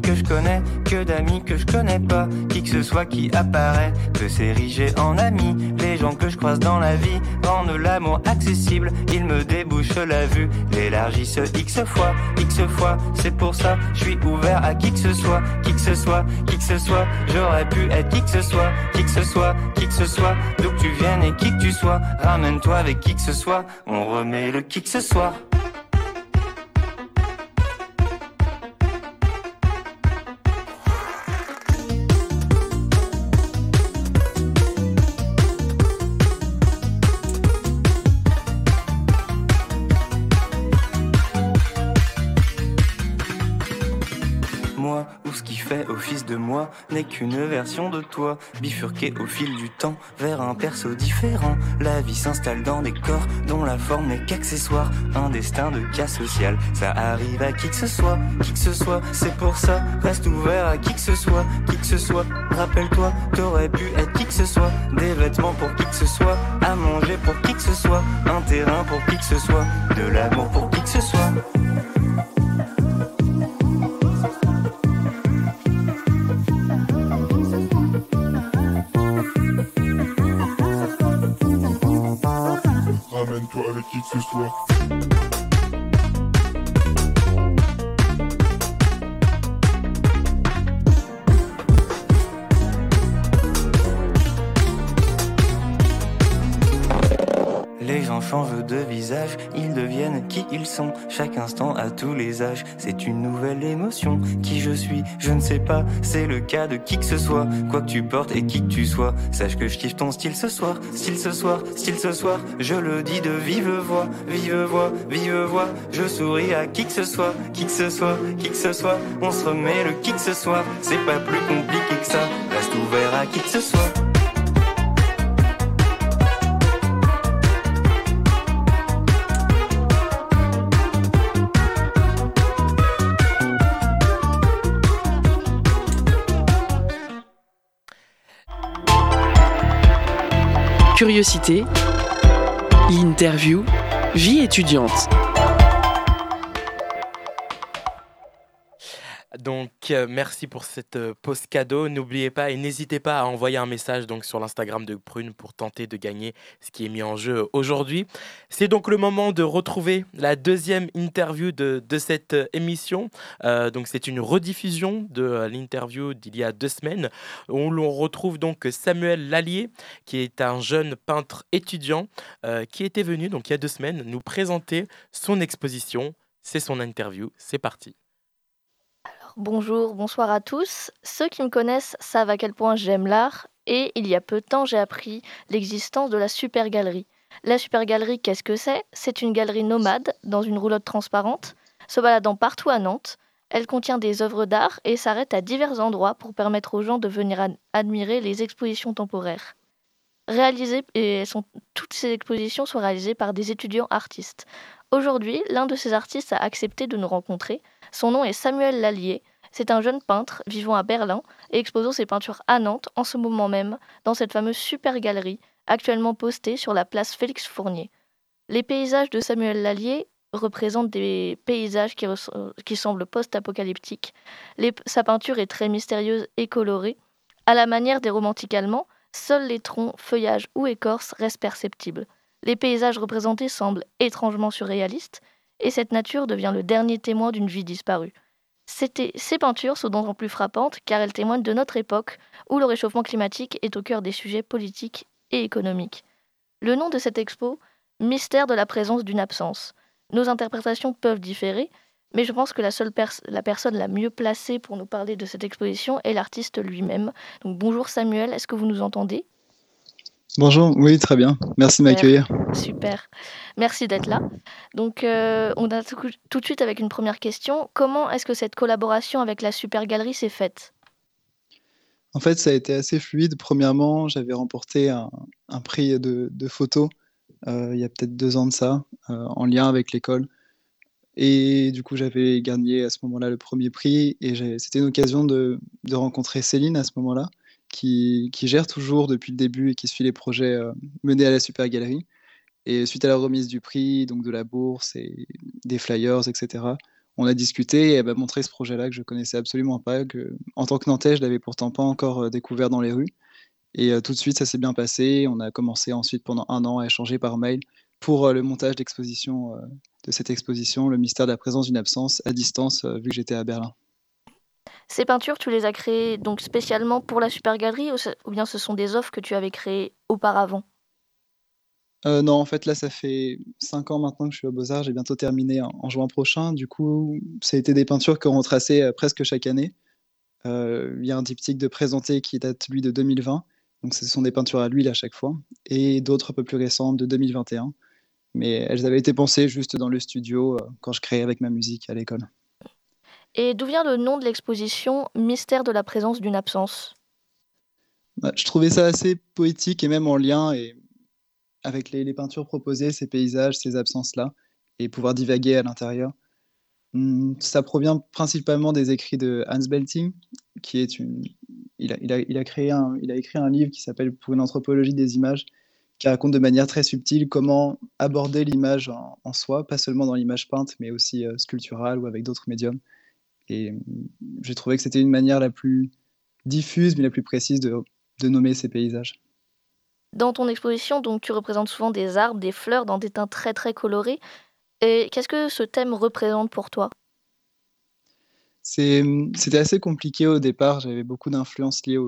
Que je connais que d'amis que je connais pas. Qui que ce soit qui apparaît peut s'ériger en ami. Les gens que je croise dans la vie rendent l'amour accessible. Ils me débouchent la vue, l'élargissent X fois, X fois. C'est pour ça, je suis ouvert à qui que ce soit, qui que ce soit, qui que ce soit. J'aurais pu être qui que ce soit, qui que ce soit, qui que ce soit. D'où que tu viennes et qui que tu sois, ramène-toi avec qui que ce soit. On remet le qui que ce soit. N'est qu'une version de toi, bifurquée au fil du temps vers un perso différent. La vie s'installe dans des corps dont la forme n'est qu'accessoire, un destin de cas social. Ça arrive à qui que ce soit, qui que ce soit, c'est pour ça. Reste ouvert à qui que ce soit, qui que ce soit. Rappelle-toi, t'aurais pu être qui que ce soit, des vêtements pour qui que ce soit, à manger pour qui que ce soit, un terrain pour qui que ce soit, de l'amour pour Ramène-toi avec de visage, ils deviennent qui ils sont. Chaque instant à tous les âges, c'est une nouvelle émotion. Qui je suis, je ne sais pas, c'est le cas de qui que ce soit. Quoi que tu portes et qui que tu sois, sache que je kiffe ton style ce soir, style ce soir, style ce soir. Je le dis de vive voix, vive voix, vive voix. Je souris à qui que ce soit, qui que ce soit, qui que ce soit. On se remet le qui que ce soit, c'est pas plus compliqué que ça. Reste ouvert à qui que ce soit. Curiosité, l'interview, vie étudiante. Donc euh, merci pour cette euh, pause cadeau. N'oubliez pas et n'hésitez pas à envoyer un message donc sur l'Instagram de Prune pour tenter de gagner ce qui est mis en jeu aujourd'hui. C'est donc le moment de retrouver la deuxième interview de, de cette euh, émission. donc c'est une rediffusion de l'interview d'il y a deux semaines où l'on retrouve donc Samuel Lallier qui est un jeune peintre étudiant qui était venu donc il y a deux semaines nous présenter son exposition. C'est son interview. C'est parti. Bonjour, bonsoir à tous. Ceux qui me connaissent savent à quel point j'aime l'art et il y a peu de temps j'ai appris l'existence de la Super Galerie. La Super Galerie, qu'est-ce que c'est? C'est une galerie nomade dans une roulotte transparente, se baladant partout à Nantes. Elle contient des œuvres d'art et s'arrête à divers endroits pour permettre aux gens de venir admirer les expositions temporaires. Toutes ces expositions sont réalisées par des étudiants artistes. Aujourd'hui, l'un de ces artistes a accepté de nous rencontrer. Son nom est Samuel Lallier. C'est un jeune peintre vivant à Berlin et exposant ses peintures à Nantes en ce moment même dans cette fameuse super galerie actuellement postée sur la place Félix Fournier. Les paysages de Samuel Lallier représentent des paysages qui, semblent post-apocalyptiques. Sa peinture est très mystérieuse et colorée. À la manière des romantiques allemands, seuls les troncs, feuillages ou écorces restent perceptibles. Les paysages représentés semblent étrangement surréalistes, et cette nature devient le dernier témoin d'une vie disparue. Ces peintures sont d'autant plus frappantes car elles témoignent de notre époque où le réchauffement climatique est au cœur des sujets politiques et économiques. Le nom de cette expo, Mystère de la présence d'une absence. Nos interprétations peuvent différer, mais je pense que la seule la personne la mieux placée pour nous parler de cette exposition est l'artiste lui-même. Bonjour Samuel, est-ce que vous nous entendez? Bonjour, oui, très bien. Merci de m'accueillir. Super, merci d'être là. Donc, euh, on a tout, de suite avec une première question. Comment est-ce que cette collaboration avec la Super Galerie s'est faite? En fait, ça a été assez fluide. Premièrement, j'avais remporté un, prix de, de photo euh, il y a peut-être deux ans de ça, euh, en lien avec l'école. Et du coup, j'avais gagné à ce moment-là le premier prix. Et c'était une occasion de, de rencontrer Céline à ce moment-là qui, gère toujours depuis le début et qui suit les projets euh, menés à la Super Galerie. Et suite à la remise du prix, donc de la bourse et des flyers, etc., on a discuté et elle m'a montré ce projet-là que je connaissais absolument pas, que en tant que Nantais, je l'avais pourtant pas encore euh, découvert dans les rues. Et euh, tout de suite, ça s'est bien passé. On a commencé ensuite pendant un an à échanger par mail pour le montage d'exposition de cette exposition, le mystère de la présence d'une absence à distance, vu que j'étais à Berlin. Ces peintures, tu les as créées donc spécialement pour la Super Galerie ou, bien ce sont des offres que tu avais créées auparavant? Euh, non, en fait, là, ça fait cinq ans maintenant que je suis au Beaux-Arts. J'ai bientôt terminé en, juin prochain. Du coup, ça a été des peintures qu'on retraçait euh, presque chaque année. Euh, il y a un diptyque de présenté qui date, lui, de 2020. Donc, ce sont des peintures à l'huile à chaque fois. Et d'autres un peu plus récentes de 2021. Mais elles avaient été pensées juste dans le studio quand je créais avec ma musique à l'école. Et d'où vient le nom de l'exposition Mystère de la présence d'une absence? Bah, Je trouvais ça assez poétique et même en lien avec les, peintures proposées, ces paysages, ces absences-là, et pouvoir divaguer à l'intérieur. Hum, ça provient principalement des écrits de Hans Belting, qui est une. Il a, créé il a écrit un livre qui s'appelle Pour une anthropologie des images, qui raconte de manière très subtile comment aborder l'image en, soi, pas seulement dans l'image peinte, mais aussi euh, sculpturale ou avec d'autres médiums. Et hum, j'ai trouvé que c'était une manière la plus diffuse, mais la plus précise de, de nommer ces paysages. Dans ton exposition, donc, tu représentes souvent des arbres, des fleurs dans des teints très très colorés. Et qu'est-ce que ce thème représente pour toi? C'était assez compliqué au départ. J'avais beaucoup d'influences liées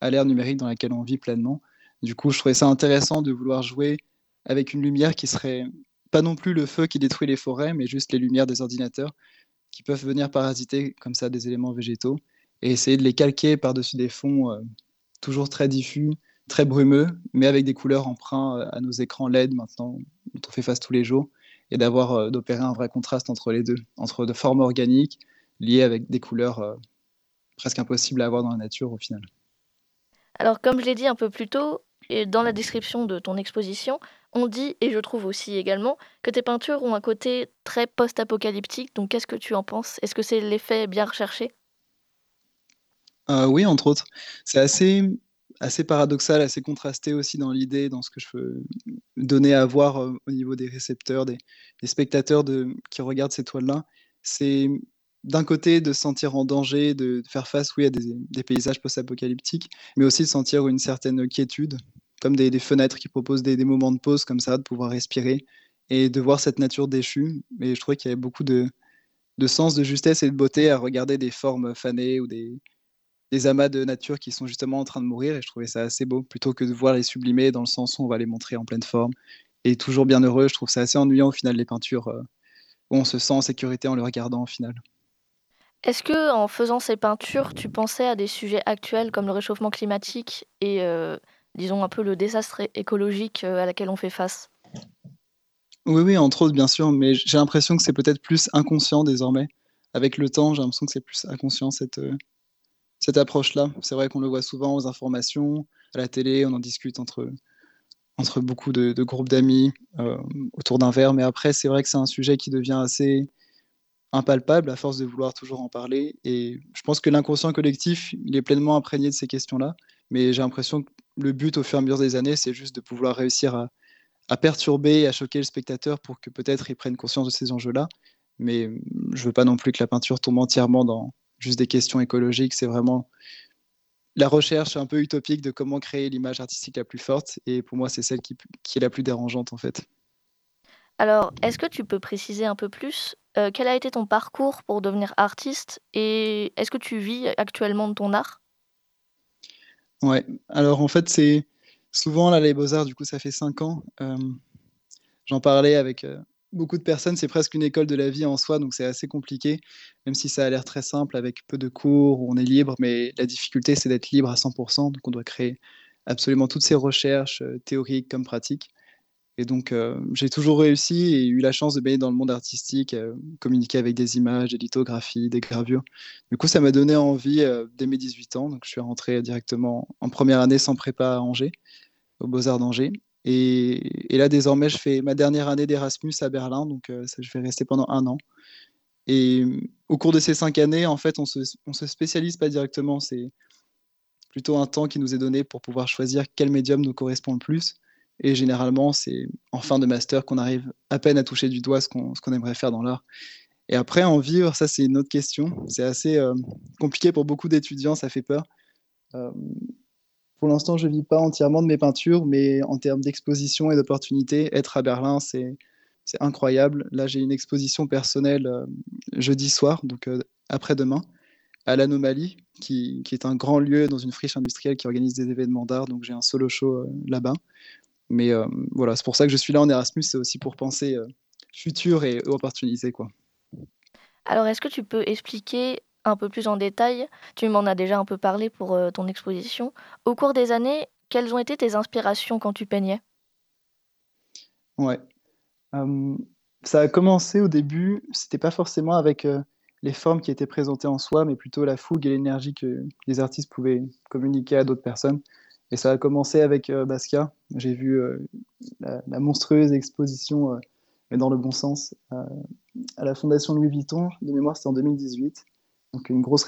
à l'ère numérique dans laquelle on vit pleinement. Du coup, je trouvais ça intéressant de vouloir jouer avec une lumière qui serait pas non plus le feu qui détruit les forêts, mais juste les lumières des ordinateurs qui peuvent venir parasiter comme ça des éléments végétaux et essayer de les calquer par-dessus des fonds euh, toujours très diffus, très brumeux, mais avec des couleurs emprunts euh, à nos écrans LED maintenant, dont on fait face tous les jours et d'avoir euh, d'opérer un vrai contraste entre les deux, entre de formes organiques liées avec des couleurs presque impossibles à avoir dans la nature au final. Alors comme je l'ai dit un peu plus tôt, dans la description de ton exposition, on dit, et je trouve aussi également, que tes peintures ont un côté très post-apocalyptique. Donc qu'est-ce que tu en penses? Est-ce que c'est l'effet bien recherché? Euh, Oui, entre autres. C'est assez assez paradoxal, assez contrasté aussi dans l'idée, dans ce que je veux donner à voir euh, au niveau des récepteurs, des, spectateurs qui regardent ces toiles-là. C'est d'un côté de se sentir en danger, de, faire face oui, à des, paysages post-apocalyptiques, mais aussi de sentir une certaine quiétude, comme des, fenêtres qui proposent des, moments de pause comme ça, de pouvoir respirer et de voir cette nature déchue. Et je trouvais qu'il y avait beaucoup de, de sens, de justesse et de beauté à regarder des formes fanées ou des, des amas de nature qui sont justement en train de mourir et je trouvais ça assez beau plutôt que de voir les sublimer dans le sens où on va les montrer en pleine forme et toujours bien heureux. Je trouve ça assez ennuyant au final les peintures euh, où on se sent en sécurité en les regardant au final. Est-ce que en faisant ces peintures, tu pensais à des sujets actuels comme le réchauffement climatique et euh, disons un peu le désastre écologique euh, à laquelle on fait face Oui, oui, entre autres bien sûr, mais j'ai l'impression que c'est peut-être plus inconscient désormais. Avec le temps, j'ai l'impression que c'est plus inconscient cette, cette approche-là. C'est vrai qu'on le voit souvent aux informations, à la télé, on en discute entre, entre beaucoup de, groupes d'amis euh, autour d'un verre, mais après, c'est vrai que c'est un sujet qui devient assez impalpable à force de vouloir toujours en parler. Et je pense que l'inconscient collectif, il est pleinement imprégné de ces questions-là, mais j'ai l'impression que le but au fur et à mesure des années, c'est juste de pouvoir réussir à, perturber à choquer le spectateur pour que peut-être il prenne conscience de ces enjeux-là. Mais je veux pas non plus que la peinture tombe entièrement dans, juste des questions écologiques. C'est vraiment la recherche un peu utopique de comment créer l'image artistique la plus forte. Et pour moi, c'est celle qui, est la plus dérangeante en fait. Alors, est-ce que tu peux préciser un peu plus euh, quel a été ton parcours pour devenir artiste? Et est-ce que tu vis actuellement de ton art? Ouais, alors en fait, c'est souvent là, les Beaux-Arts, du coup, ça fait cinq ans. Euh, j'en parlais avec, euh, beaucoup de personnes, c'est presque une école de la vie en soi, donc c'est assez compliqué, même si ça a l'air très simple avec peu de cours, on est libre, mais la difficulté, c'est d'être libre à 100%, donc on doit créer absolument toutes ces recherches euh, théoriques comme pratiques. Et donc, euh, j'ai toujours réussi et eu la chance de baigner dans le monde artistique, euh, communiquer avec des images, des lithographies, des gravures. Du coup, ça m'a donné envie dès mes 18 ans. Donc, je suis rentré directement en première année sans prépa à Angers, aux Beaux-Arts d'Angers. Et, là, désormais, je fais ma dernière année d'Erasmus à Berlin, donc euh, je vais rester pendant un an. Et au cours de ces cinq années, en fait, on se, se spécialise pas directement. C'est plutôt un temps qui nous est donné pour pouvoir choisir quel médium nous correspond le plus. Et généralement, c'est en fin de master qu'on arrive à peine à toucher du doigt ce qu'on aimerait faire dans l'art. Et après, en vivre, ça, c'est une autre question. C'est assez euh, compliqué pour beaucoup d'étudiants, ça fait peur. Euh, pour l'instant, je ne vis pas entièrement de mes peintures, mais en termes d'exposition et d'opportunités, être à Berlin, c'est incroyable. Là, j'ai une exposition personnelle euh, jeudi soir, donc après-demain, à l'Anomalie, qui, est un grand lieu dans une friche industrielle qui organise des événements d'art. Donc, j'ai un solo show là-bas. Mais voilà, c'est pour ça que je suis là en Erasmus, c'est aussi pour penser futur et opportuniser. Quoi. Alors, est-ce que tu peux expliquer un peu plus en détail, tu m'en as déjà un peu parlé pour euh, ton exposition. Au cours des années, quelles ont été tes inspirations quand tu peignais? Ouais. ça a commencé au début, c'était pas forcément avec euh, les formes qui étaient présentées en soi, mais plutôt la fougue et l'énergie que les artistes pouvaient communiquer à d'autres personnes. Et ça a commencé avec euh, Basquiat. J'ai vu euh, la, monstrueuse exposition, mais dans le bon sens, à la Fondation Louis Vuitton. De mémoire, c'était en 2018. Donc une grosse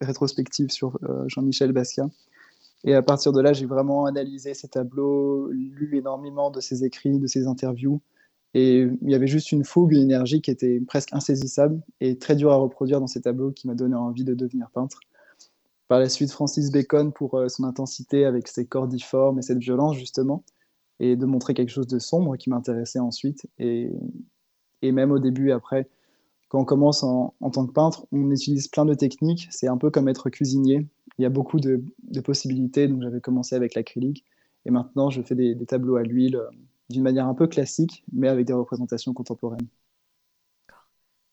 rétrospective sur Jean-Michel Basquiat. Et à partir de là, j'ai vraiment analysé ses tableaux, lu énormément de ses écrits, de ses interviews. Et il y avait juste une fougue, une énergie qui était presque insaisissable et très dure à reproduire dans ces tableaux qui m'a donné envie de devenir peintre. Par la suite, Francis Bacon pour euh, son intensité avec ses corps difformes et cette violence justement, et de montrer quelque chose de sombre qui m'intéressait ensuite. Et, et, même au début après, quand on commence en, en, tant que peintre, on utilise plein de techniques. C'est un peu comme être cuisinier il y a beaucoup de, possibilités. Donc j'avais commencé avec l'acrylique et maintenant je fais des, tableaux à l'huile euh, d'une manière un peu classique, mais avec des représentations contemporaines.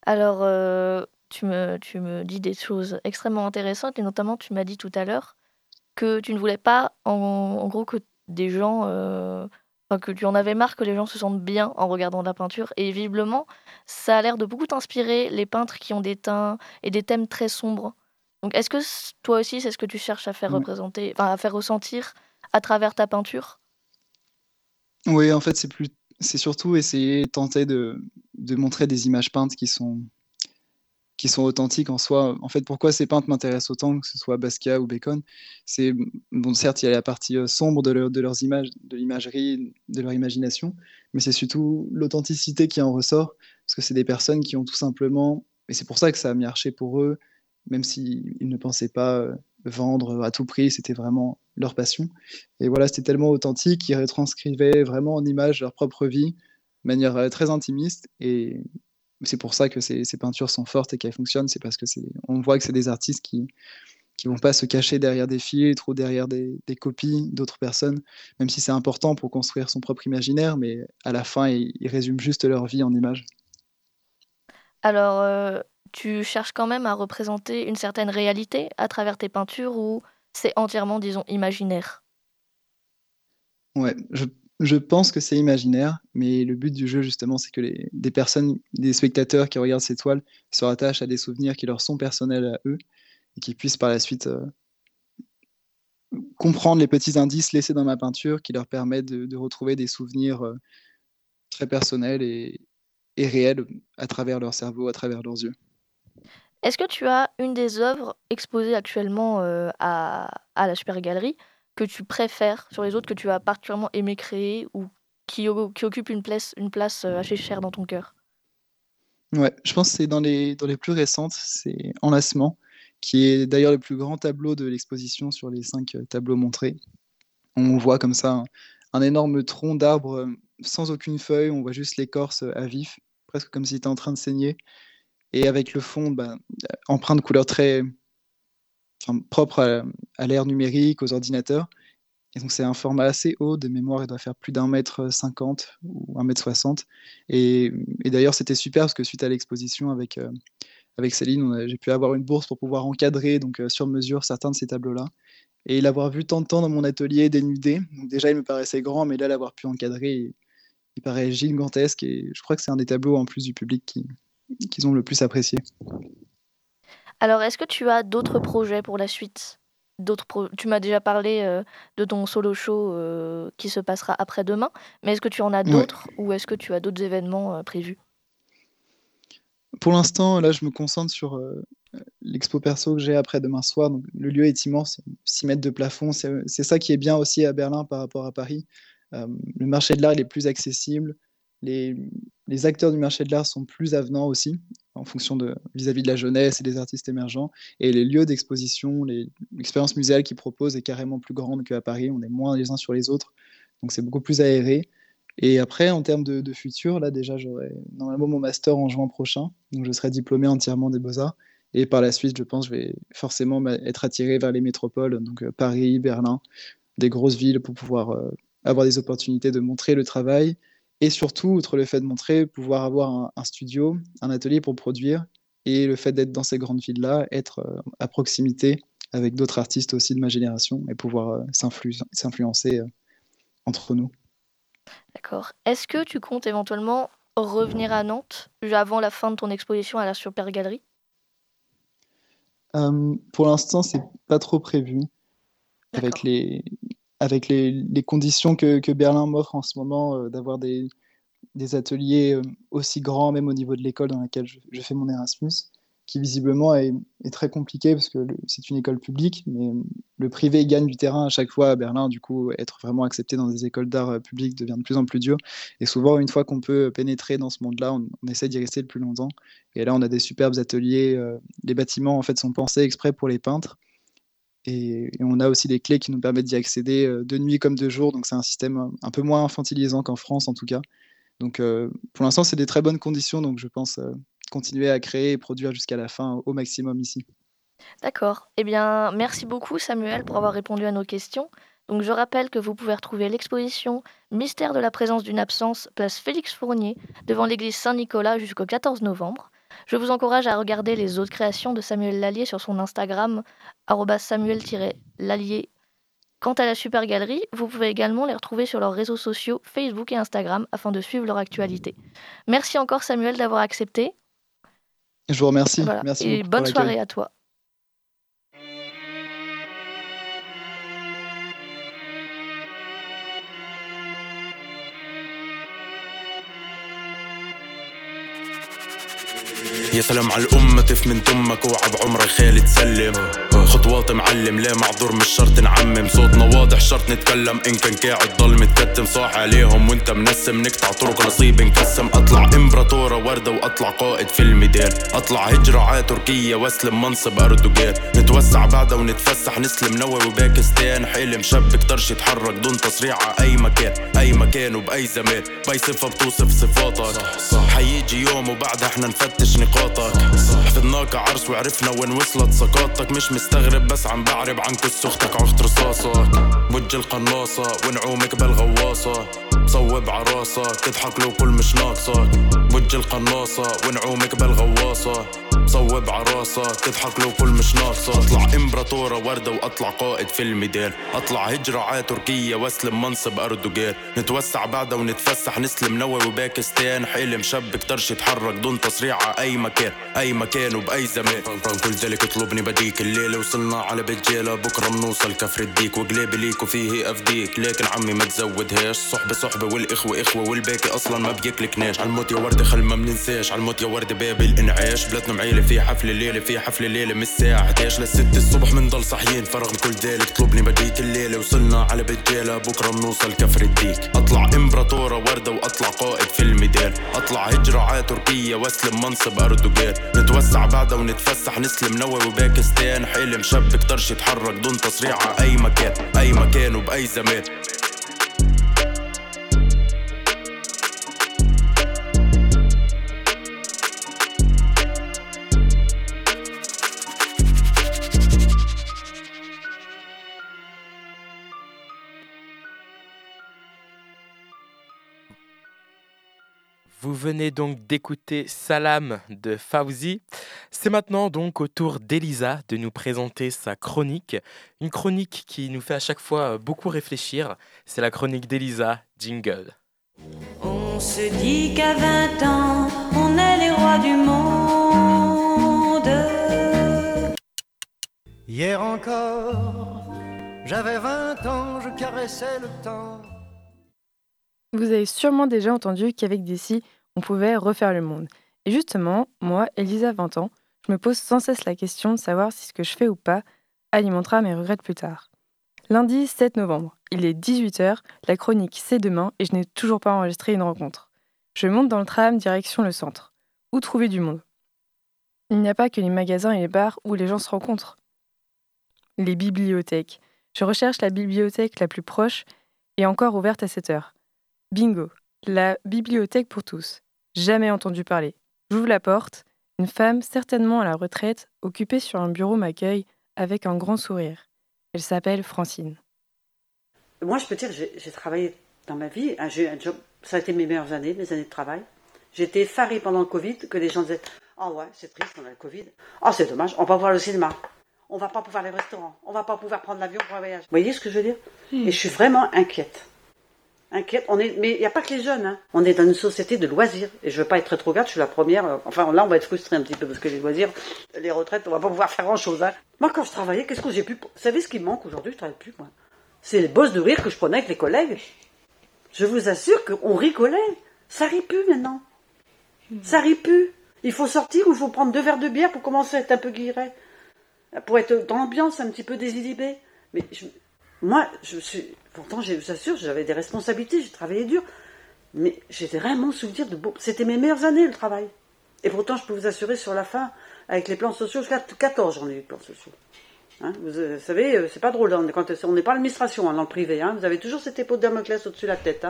Alors, euh, tu, me, tu me dis des choses extrêmement intéressantes et notamment tu m'as dit tout à l'heure que tu ne voulais pas, en, gros, que des gens, euh, que tu en avais marre que les gens se sentent bien en regardant la peinture. Et visiblement, ça a l'air de beaucoup t'inspirer les peintres qui ont des teints et des thèmes très sombres. Donc, est-ce que toi aussi, c'est ce que tu cherches à faire représenter, enfin, à faire ressentir à travers ta peinture? Oui, en fait, c'est plus, c'est surtout essayer, tenter de, de montrer des images peintes qui sont qui sont authentiques en soi. En fait, pourquoi ces peintres m'intéressent autant, que ce soit Basquiat ou Bacon, c'est bon, certes, il y a la partie euh, sombre de, leurs images, de l'imagerie, de leur imagination, mais c'est surtout l'authenticité qui en ressort, parce que c'est des personnes qui ont tout simplement, et c'est pour ça que ça a marché pour eux, même s'ils ne pensaient pas euh, vendre à tout prix, c'était vraiment leur passion. Et voilà, c'était tellement authentique, ils retranscrivaient vraiment en image leur propre vie, de manière euh, très intimiste. Et c'est pour ça que ces, peintures sont fortes et qu'elles fonctionnent, c'est parce que on voit que c'est des artistes qui qui vont pas se cacher derrière des filtres ou derrière des, copies d'autres personnes, même si c'est important pour construire son propre imaginaire, mais à la fin, ils, résument juste leur vie en images. Alors, euh, tu cherches quand même à représenter une certaine réalité à travers tes peintures ou c'est entièrement, disons, imaginaire? Ouais, je, pense que c'est imaginaire, mais le but du jeu, justement, c'est que les, des personnes, des spectateurs qui regardent ces toiles se rattachent à des souvenirs qui leur sont personnels à eux et qui puissent par la suite euh, comprendre les petits indices laissés dans ma peinture qui leur permettent de, retrouver des souvenirs euh, très personnels et, réels à travers leur cerveau, à travers leurs yeux. Est-ce que tu as une des œuvres exposées actuellement euh, à, la Super Galerie que tu préfères sur les autres, que tu as particulièrement aimé créer ou qui, qui occupe une place, une place euh, assez chère dans ton cœur? Ouais, je pense que c'est dans les, dans les plus récentes, c'est Enlacement, qui est d'ailleurs le plus grand tableau de l'exposition sur les cinq euh, tableaux montrés. On voit comme ça un, énorme tronc d'arbre sans aucune feuille, on voit juste l'écorce à vif, presque comme s'il était en train de saigner et avec le fond bah, empreint de couleurs très propre à, l'ère numérique, aux ordinateurs. Et donc c'est un format assez haut, de mémoire il doit faire plus d'un mètre cinquante ou un mètre soixante. Et, d'ailleurs c'était super parce que suite à l'exposition avec, euh, avec Céline, j'ai pu avoir une bourse pour pouvoir encadrer donc euh, sur mesure certains de ces tableaux-là. Et l'avoir vu tant de temps dans mon atelier dénudé, déjà il me paraissait grand, mais là l'avoir pu encadrer, il, paraît gigantesque. Et je crois que c'est un des tableaux en plus du public qui, qu'ils ont le plus apprécié. Alors, est-ce que tu as d'autres projets pour la suite? D'autres Tu m'as déjà parlé euh, de ton solo show euh, qui se passera après-demain, mais est-ce que tu en as d'autres ou est-ce que tu as d'autres événements euh, prévus? Pour l'instant, là, je me concentre sur l'expo perso que j'ai après-demain soir. Donc, le lieu est immense, 6 mètres de plafond. C'est ça qui est bien aussi à Berlin par rapport à Paris. le marché de l'art, il est plus accessible les, acteurs du marché de l'art sont plus avenants aussi, en fonction de vis-à-vis de la jeunesse et des artistes émergents. Et les lieux d'exposition, l'expérience muséale qu'ils proposent est carrément plus grande qu'à Paris. On est moins les uns sur les autres, donc c'est beaucoup plus aéré. Et après, en termes de, futur, là déjà, j'aurai normalement mon master en juin prochain, donc je serai diplômé entièrement des beaux-arts. Et par la suite, je pense, je vais forcément être attiré vers les métropoles, donc euh, Paris, Berlin, des grosses villes pour pouvoir euh, avoir des opportunités de montrer le travail, et surtout, outre le fait de montrer, pouvoir avoir un, studio, un atelier pour produire, et le fait d'être dans ces grandes villes-là, être euh, à proximité avec d'autres artistes aussi de ma génération, et pouvoir euh, s'influencer euh, entre nous. D'accord. Est-ce que tu comptes éventuellement revenir à Nantes avant la fin de ton exposition à la Super Galerie Euh, pour l'instant, c'est pas trop prévu. Avec les, avec les, conditions que, Berlin m'offre en ce moment, euh, d'avoir des, ateliers euh, aussi grands, même au niveau de l'école dans laquelle je, fais mon Erasmus, qui visiblement est, très compliqué parce que c'est une école publique, mais le privé gagne du terrain à chaque fois à Berlin. Du coup, être vraiment accepté dans des écoles d'art euh, publiques devient de plus en plus dur. Et souvent, une fois qu'on peut pénétrer dans ce monde-là, on, on essaie d'y rester le plus longtemps. Et là, on a des superbes ateliers. euh, les bâtiments, en fait, sont pensés exprès pour les peintres. Et, on a aussi des clés qui nous permettent d'y accéder euh, de nuit comme de jour. Donc, c'est un système un, un peu moins infantilisant qu'en France, en tout cas. Donc, euh, pour l'instant, c'est des très bonnes conditions. Donc, je pense euh, continuer à créer et produire jusqu'à la fin au maximum ici. D'accord. Eh bien, merci beaucoup Samuel pour avoir répondu à nos questions. Donc, je rappelle que vous pouvez retrouver l'exposition Mystère de la présence d'une absence, place Félix Fournier, devant l'église Saint-Nicolas jusqu'au 14 novembre. Je vous encourage à regarder les autres créations de Samuel Lallier sur son Instagram, samuel-lallier. Quant à la Super Galerie, vous pouvez également les retrouver sur leurs réseaux sociaux Facebook et Instagram afin de suivre leur actualité. Merci encore Samuel d'avoir accepté. Je vous remercie. Voilà. Merci Et bonne soirée à toi. يا سلام على الأمة تف من تمك اوعى بعمري خالي تسلم خطوات معلم لا معذور؟ مش شرط نعمم. صوتنا واضح شرط نتكلم. إن كان قاعد ضل متكتم صاح عليهم وأنت منسم. نقطع طرق نصيب نقسم أطلع إمبراطورة وردة وأطلع قائد في الميدان. أطلع هجرة ع تركيا وأسلم منصب أردوغان. نتوسع بعدها ونتفسح نسلم نووي وباكستان. حلم شاب كترش يتحرك دون تصريع ع أي مكان. أي مكان وبأي زمان. بأي صفة بتوصف صفاتك. حيجي يوم وبعدها إحنا نفتش نقاطك. حفظناك عرس وعرفنا وين وصلت سقاطك مش مستغرب بس عم بعرب عن كس أختك عخت رصاصك بوج القناصة ونعومك بالغواصة. بصوب عراسك تضحك لو كل مش ناقصك بوج القناصة ونعومك بالغواصة. بصوب عراسك تضحك لو كل مش ناقصة. أطلع إمبراطورة وردة وأطلع قائد في الميدان. أطلع هجرة ع تركيا وأسلم منصب أردوغان. نتوسع بعدها ونتفسح نسلم نووي وباكستان. حلم شاب كترش يتحرك دون تصريع ع أي مكان. أي مكان وبأي زمان. كل ذلك اطلبني بديك. الليلة وصلنا على بيت جيلة بكرة بنوصل كفر الديك. وقليبي ليك وفيه افديك لكن عمي ما تزودهاش. صحبة صحبة والإخوة إخوة والباقي أصلا ما بياكلكناش عالموت يا وردة خل ما مننساش عالموت يا وردة باب الإنعاش. بلادنا معيلة في حفلة الليلة في حفلة الليلة من الساعة 11 للست الصبح منضل صحيين فرغم كل ذلك طلبني بديك الليلة. وصلنا على بيت جيلة بكرة بنوصل كفر الديك. أطلع إمبراطورة وردة وأطلع قائد في الميدان. أطلع هجرة ع تركيا وأسلم منصب أردوغان. نتوسع بعدها ونتفسح نسلم نووي وباكستان. حلم شاب كترش يتحرك دون تصريع ع أي مكان أي مكان وبأي زمان. Venez donc d'écouter Salam de Fauzi. C'est maintenant donc au tour d'Elisa de nous présenter sa chronique. Une chronique qui nous fait à chaque fois beaucoup réfléchir. C'est la chronique d'Elisa, Jingle. On se dit qu'à 20 ans, on est les rois du monde. Hier encore, j'avais 20 ans, je caressais le temps. Vous avez sûrement déjà entendu qu'avec des scies, on pouvait refaire le monde. Et justement, moi, Elisa, 20 ans, je me pose sans cesse la question de savoir si ce que je fais ou pas alimentera mes regrets plus tard. Lundi 7 novembre, il est 18h, la chronique c'est demain et je n'ai toujours pas enregistré une rencontre. Je monte dans le tram direction le centre. Où trouver du monde? Il n'y a pas que les magasins et les bars où les gens se rencontrent. Les bibliothèques. Je recherche la bibliothèque la plus proche et encore ouverte à cette heure. Bingo, la bibliothèque pour tous. Jamais entendu parler. J'ouvre la porte. Une femme, certainement à la retraite, occupée sur un bureau m'accueille avec un grand sourire. Elle s'appelle Francine. Moi, je peux dire, j'ai j'ai travaillé dans ma vie, j'ai eu un job, ça a été mes meilleures années, mes années de travail. J'étais effarée pendant le Covid que les gens disaient Ah ouais, c'est triste, on a le Covid. Ah, c'est dommage, on va pas pouvoir le cinéma. On va pas pouvoir aller au restaurant. On va pas pouvoir prendre l'avion pour un voyage. Vous voyez ce que je veux dire? Et je suis vraiment inquiète. Inquiète. On est, mais il n'y a pas que les jeunes. Hein. On est dans une société de loisirs. Et je veux pas être rétrograde, je suis la première. euh, Enfin, là, on va être frustré un petit peu parce que les loisirs, les retraites, on va pas pouvoir faire grand-chose. Hein. Moi, quand je travaillais, qu'est-ce que j'ai pu... Vous savez ce qui me manque aujourd'hui Je travaille plus, moi. C'est les bosses de rire que je prenais avec les collègues. Je vous assure qu'on rigolait. Ça rit plus maintenant. Ça rit plus. Il faut sortir ou il faut prendre deux verres de bière pour commencer à être un peu guilleret. Pour être dans l'ambiance, un petit peu désinhibé. Mais moi, je suis. Pourtant, je vous assure, j'avais des responsabilités, j'ai travaillé dur. Mais j'étais vraiment souvenir de beau. C'était mes meilleures années, le travail. Et pourtant, je peux vous assurer, sur la fin, avec les plans sociaux, jusqu'à 14, j'en ai eu de plans sociaux. Hein, vous, euh, savez, euh, c'est pas drôle, hein, on n'est pas l'administration, hein, dans le privé. Hein, vous avez toujours cette épée de Damoclès au-dessus de la tête.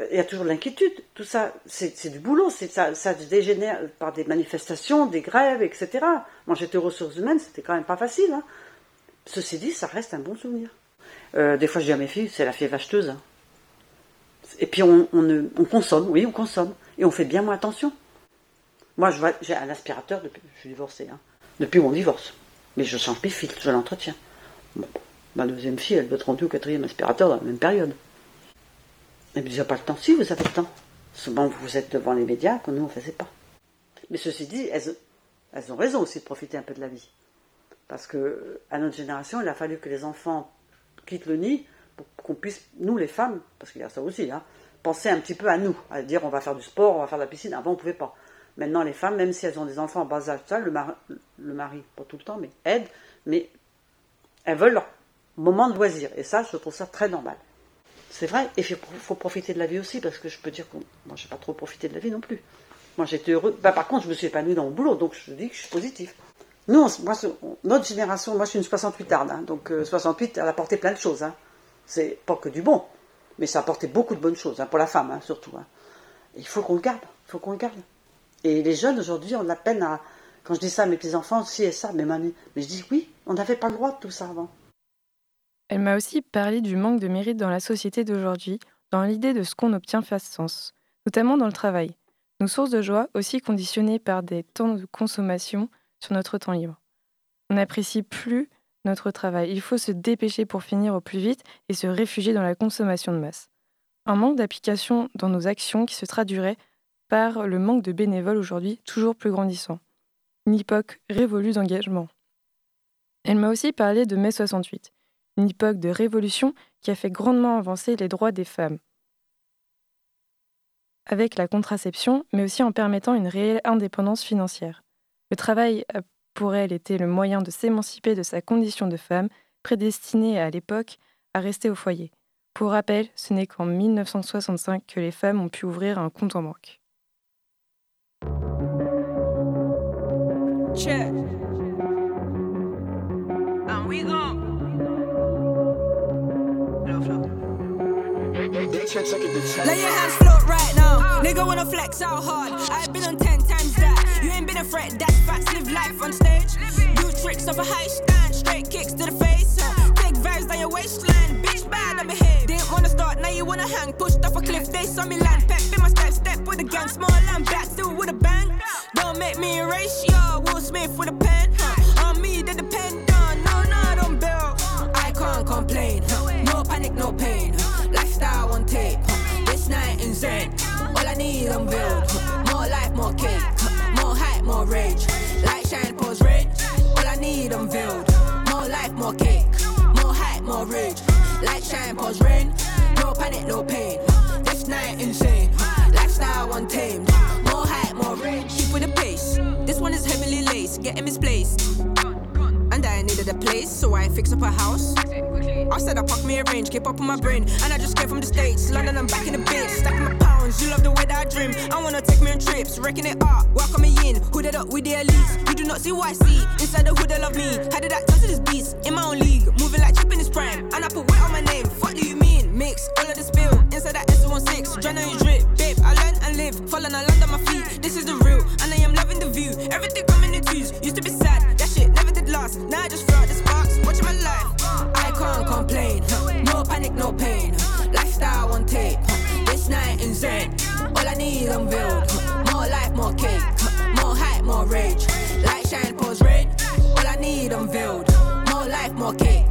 Euh, Il y a toujours de l'inquiétude. Tout ça, c'est du boulot. Ça, ça dégénère par des manifestations, des grèves, etc. Moi, j'étais aux ressources humaines, c'était quand même pas facile. Ceci dit, ça reste un bon souvenir. Euh, des fois, je dis à mes filles, c'est la fille acheteuse. hein. Et puis, on, consomme, oui, on consomme. Et on fait bien moins attention. Moi, j'ai un aspirateur depuis, je suis divorcée, hein, depuis mon divorce. Mais je change mes filtres, je l'entretiens. Ma deuxième fille, elle doit être rendue au quatrième aspirateur dans la même période. Elle me dit, pas le temps. Si, vous avez le temps. Souvent, vous êtes devant les médias, que nous, on ne faisait pas. Mais ceci dit, elles, elles ont raison aussi de profiter un peu de la vie. Parce que, à notre génération, il a fallu que les enfants quittent le nid pour qu'on puisse, nous les femmes, parce qu'il y a ça aussi, hein, penser un petit peu à nous, à dire on va faire du sport, on va faire de la piscine. Avant, on ne pouvait pas. Maintenant, les femmes, même si elles ont des enfants en bas âge, ça, le, mari, le mari, pas tout le temps, mais aide, mais elles veulent leur moment de loisir. Et ça, je trouve ça très normal. C'est vrai, et il faut profiter de la vie aussi, parce que je peux dire que moi, j'ai pas trop profité de la vie non plus. Moi, j'étais heureux. Bah, par contre, je me suis épanouie dans mon boulot, donc je dis que je suis positif. Nous, moi, notre génération, moi, je suis une 68 arde, hein, donc euh, 68, elle a apporté plein de choses. Hein. C'est pas que du bon, mais ça a apporté beaucoup de bonnes choses, hein, pour la femme, hein, surtout. il faut qu'on le garde, il faut qu'on le garde. Et les jeunes, aujourd'hui, ont de la peine à... Quand je dis ça à mes petits-enfants, si et ça, mais, mamie, mais je dis oui, on n'avait pas le droit de tout ça avant. Elle m'a aussi parlé du manque de mérite dans la société d'aujourd'hui, dans l'idée de ce qu'on obtient fasse sens, notamment dans le travail. Nos sources de joie aussi conditionnées par des temps de consommation sur notre temps libre. On n'apprécie plus notre travail. Il faut se dépêcher pour finir au plus vite et se réfugier dans la consommation de masse. Un manque d'application dans nos actions qui se traduirait par le manque de bénévoles aujourd'hui toujours plus grandissant. Une époque révolue d'engagement. Elle m'a aussi parlé de mai 68 une époque de révolution qui a fait grandement avancer les droits des femmes. Avec la contraception, mais aussi en permettant une réelle indépendance financière. Le travail a pour elle été le moyen de s'émanciper de sa condition de femme, prédestinée à l'époque à rester au foyer. Pour rappel, ce n'est qu'en 1965 que les femmes ont pu ouvrir un compte en banque. Check. And we go. Let your hands float right now. Nigga wanna flex out hard. I've been on ten times that. You ain't been a threat, that's facts. Live life on stage. Do tricks off a high stand. Straight kicks to the face. huh. Take vibes down your waistline. Bitch bad, I'm here. Didn't wanna start, now you wanna hang. Pushed off a cliff, they saw me land. Pep in my step, step with a gang. Small and back, still with a bang. Don't make me erase ya. Will Smith with a pen. Huh. Build. More life, more cake. More hype, more rage. Light shine, pause rain. No panic, no pain. This night insane. Lifestyle untamed. More hype, more rage. Keep with the pace. This one is heavily laced. Getting misplaced. I needed a place, so I fix up a house. I said I packed me a range, keep up on my brain. And I just came from the States, London, I'm back in the bitch. Stacking my pounds, you love the way that I dream. I wanna take me on trips, wrecking it up, welcome me in. Hooded up with the elites. You do not see what I see. Inside the hood, they love me. How did that turn to this beast? In my own league, moving like chip in his prime. And I put weight on my name, what do you mean? Mix, all of the spill. Inside that S16, John on your drip. Babe, I learn and live, fall and I land on my feet. This is the real, and I am loving the view. Everything coming in twos, used to be sad. That shit never did last. Now I just out the sparks, watching my life. I can't complain. No panic, no pain. Lifestyle on tape. This night insane. All I need, huh. More life, more cake. More hype, more rage. Light shine, pose red. All I need, I'm. More life, more cake.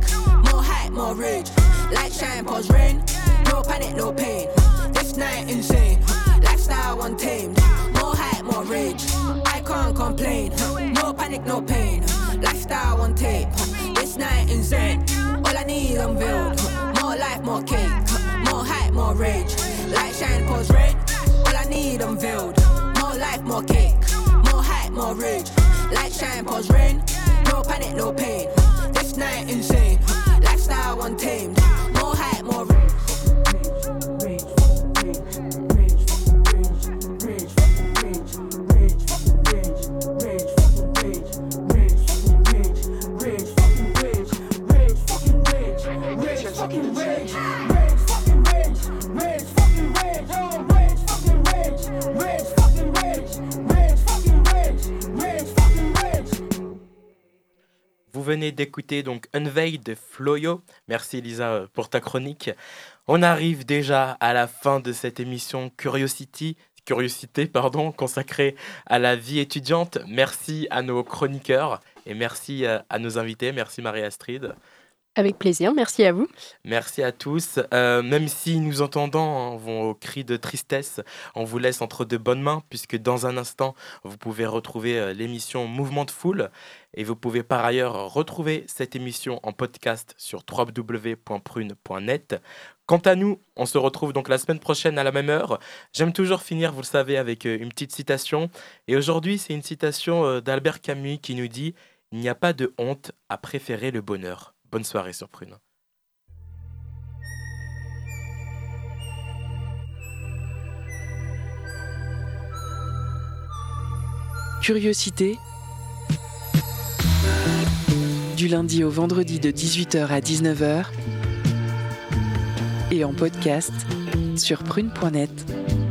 More hype, more rage. Light shine, pause rain. No panic, no pain. This night insane. Lifestyle untamed. More rage. I can't complain. No panic, no pain. Lifestyle on tape. This night insane. All I need unveiled. More life, more cake. More hype, more rage. Light shine, pause rain. All I need unveiled. More life, more cake. More hype, more rage. Light shine, pause rain. No panic, no pain. This night insane. Lifestyle untamed. D'écouter donc Unveil de Floyo. Merci Elisa euh, pour ta chronique. On arrive déjà à la fin de cette émission Curiosity, Curiosité pardon, consacrée à la vie étudiante. Merci à nos chroniqueurs et merci euh, à nos invités. Merci Marie-Astrid. Avec plaisir, merci à vous. Merci à tous. Euh, même si nous entendons hein, vos cris de tristesse, on vous laisse entre de bonnes mains, puisque dans un instant, vous pouvez retrouver euh, l'émission Mouvement de Foule. Et vous pouvez par ailleurs retrouver cette émission en podcast sur www.prune.net. Quant à nous, on se retrouve donc la semaine prochaine à la même heure. J'aime toujours finir, vous le savez, avec euh, une petite citation. Et aujourd'hui, c'est une citation d'Albert Camus qui nous dit Il n'y a pas de honte à préférer le bonheur. Bonne soirée sur Prune. Curiosité. Du lundi au vendredi de 18h à 19h. Et en podcast sur prune.net.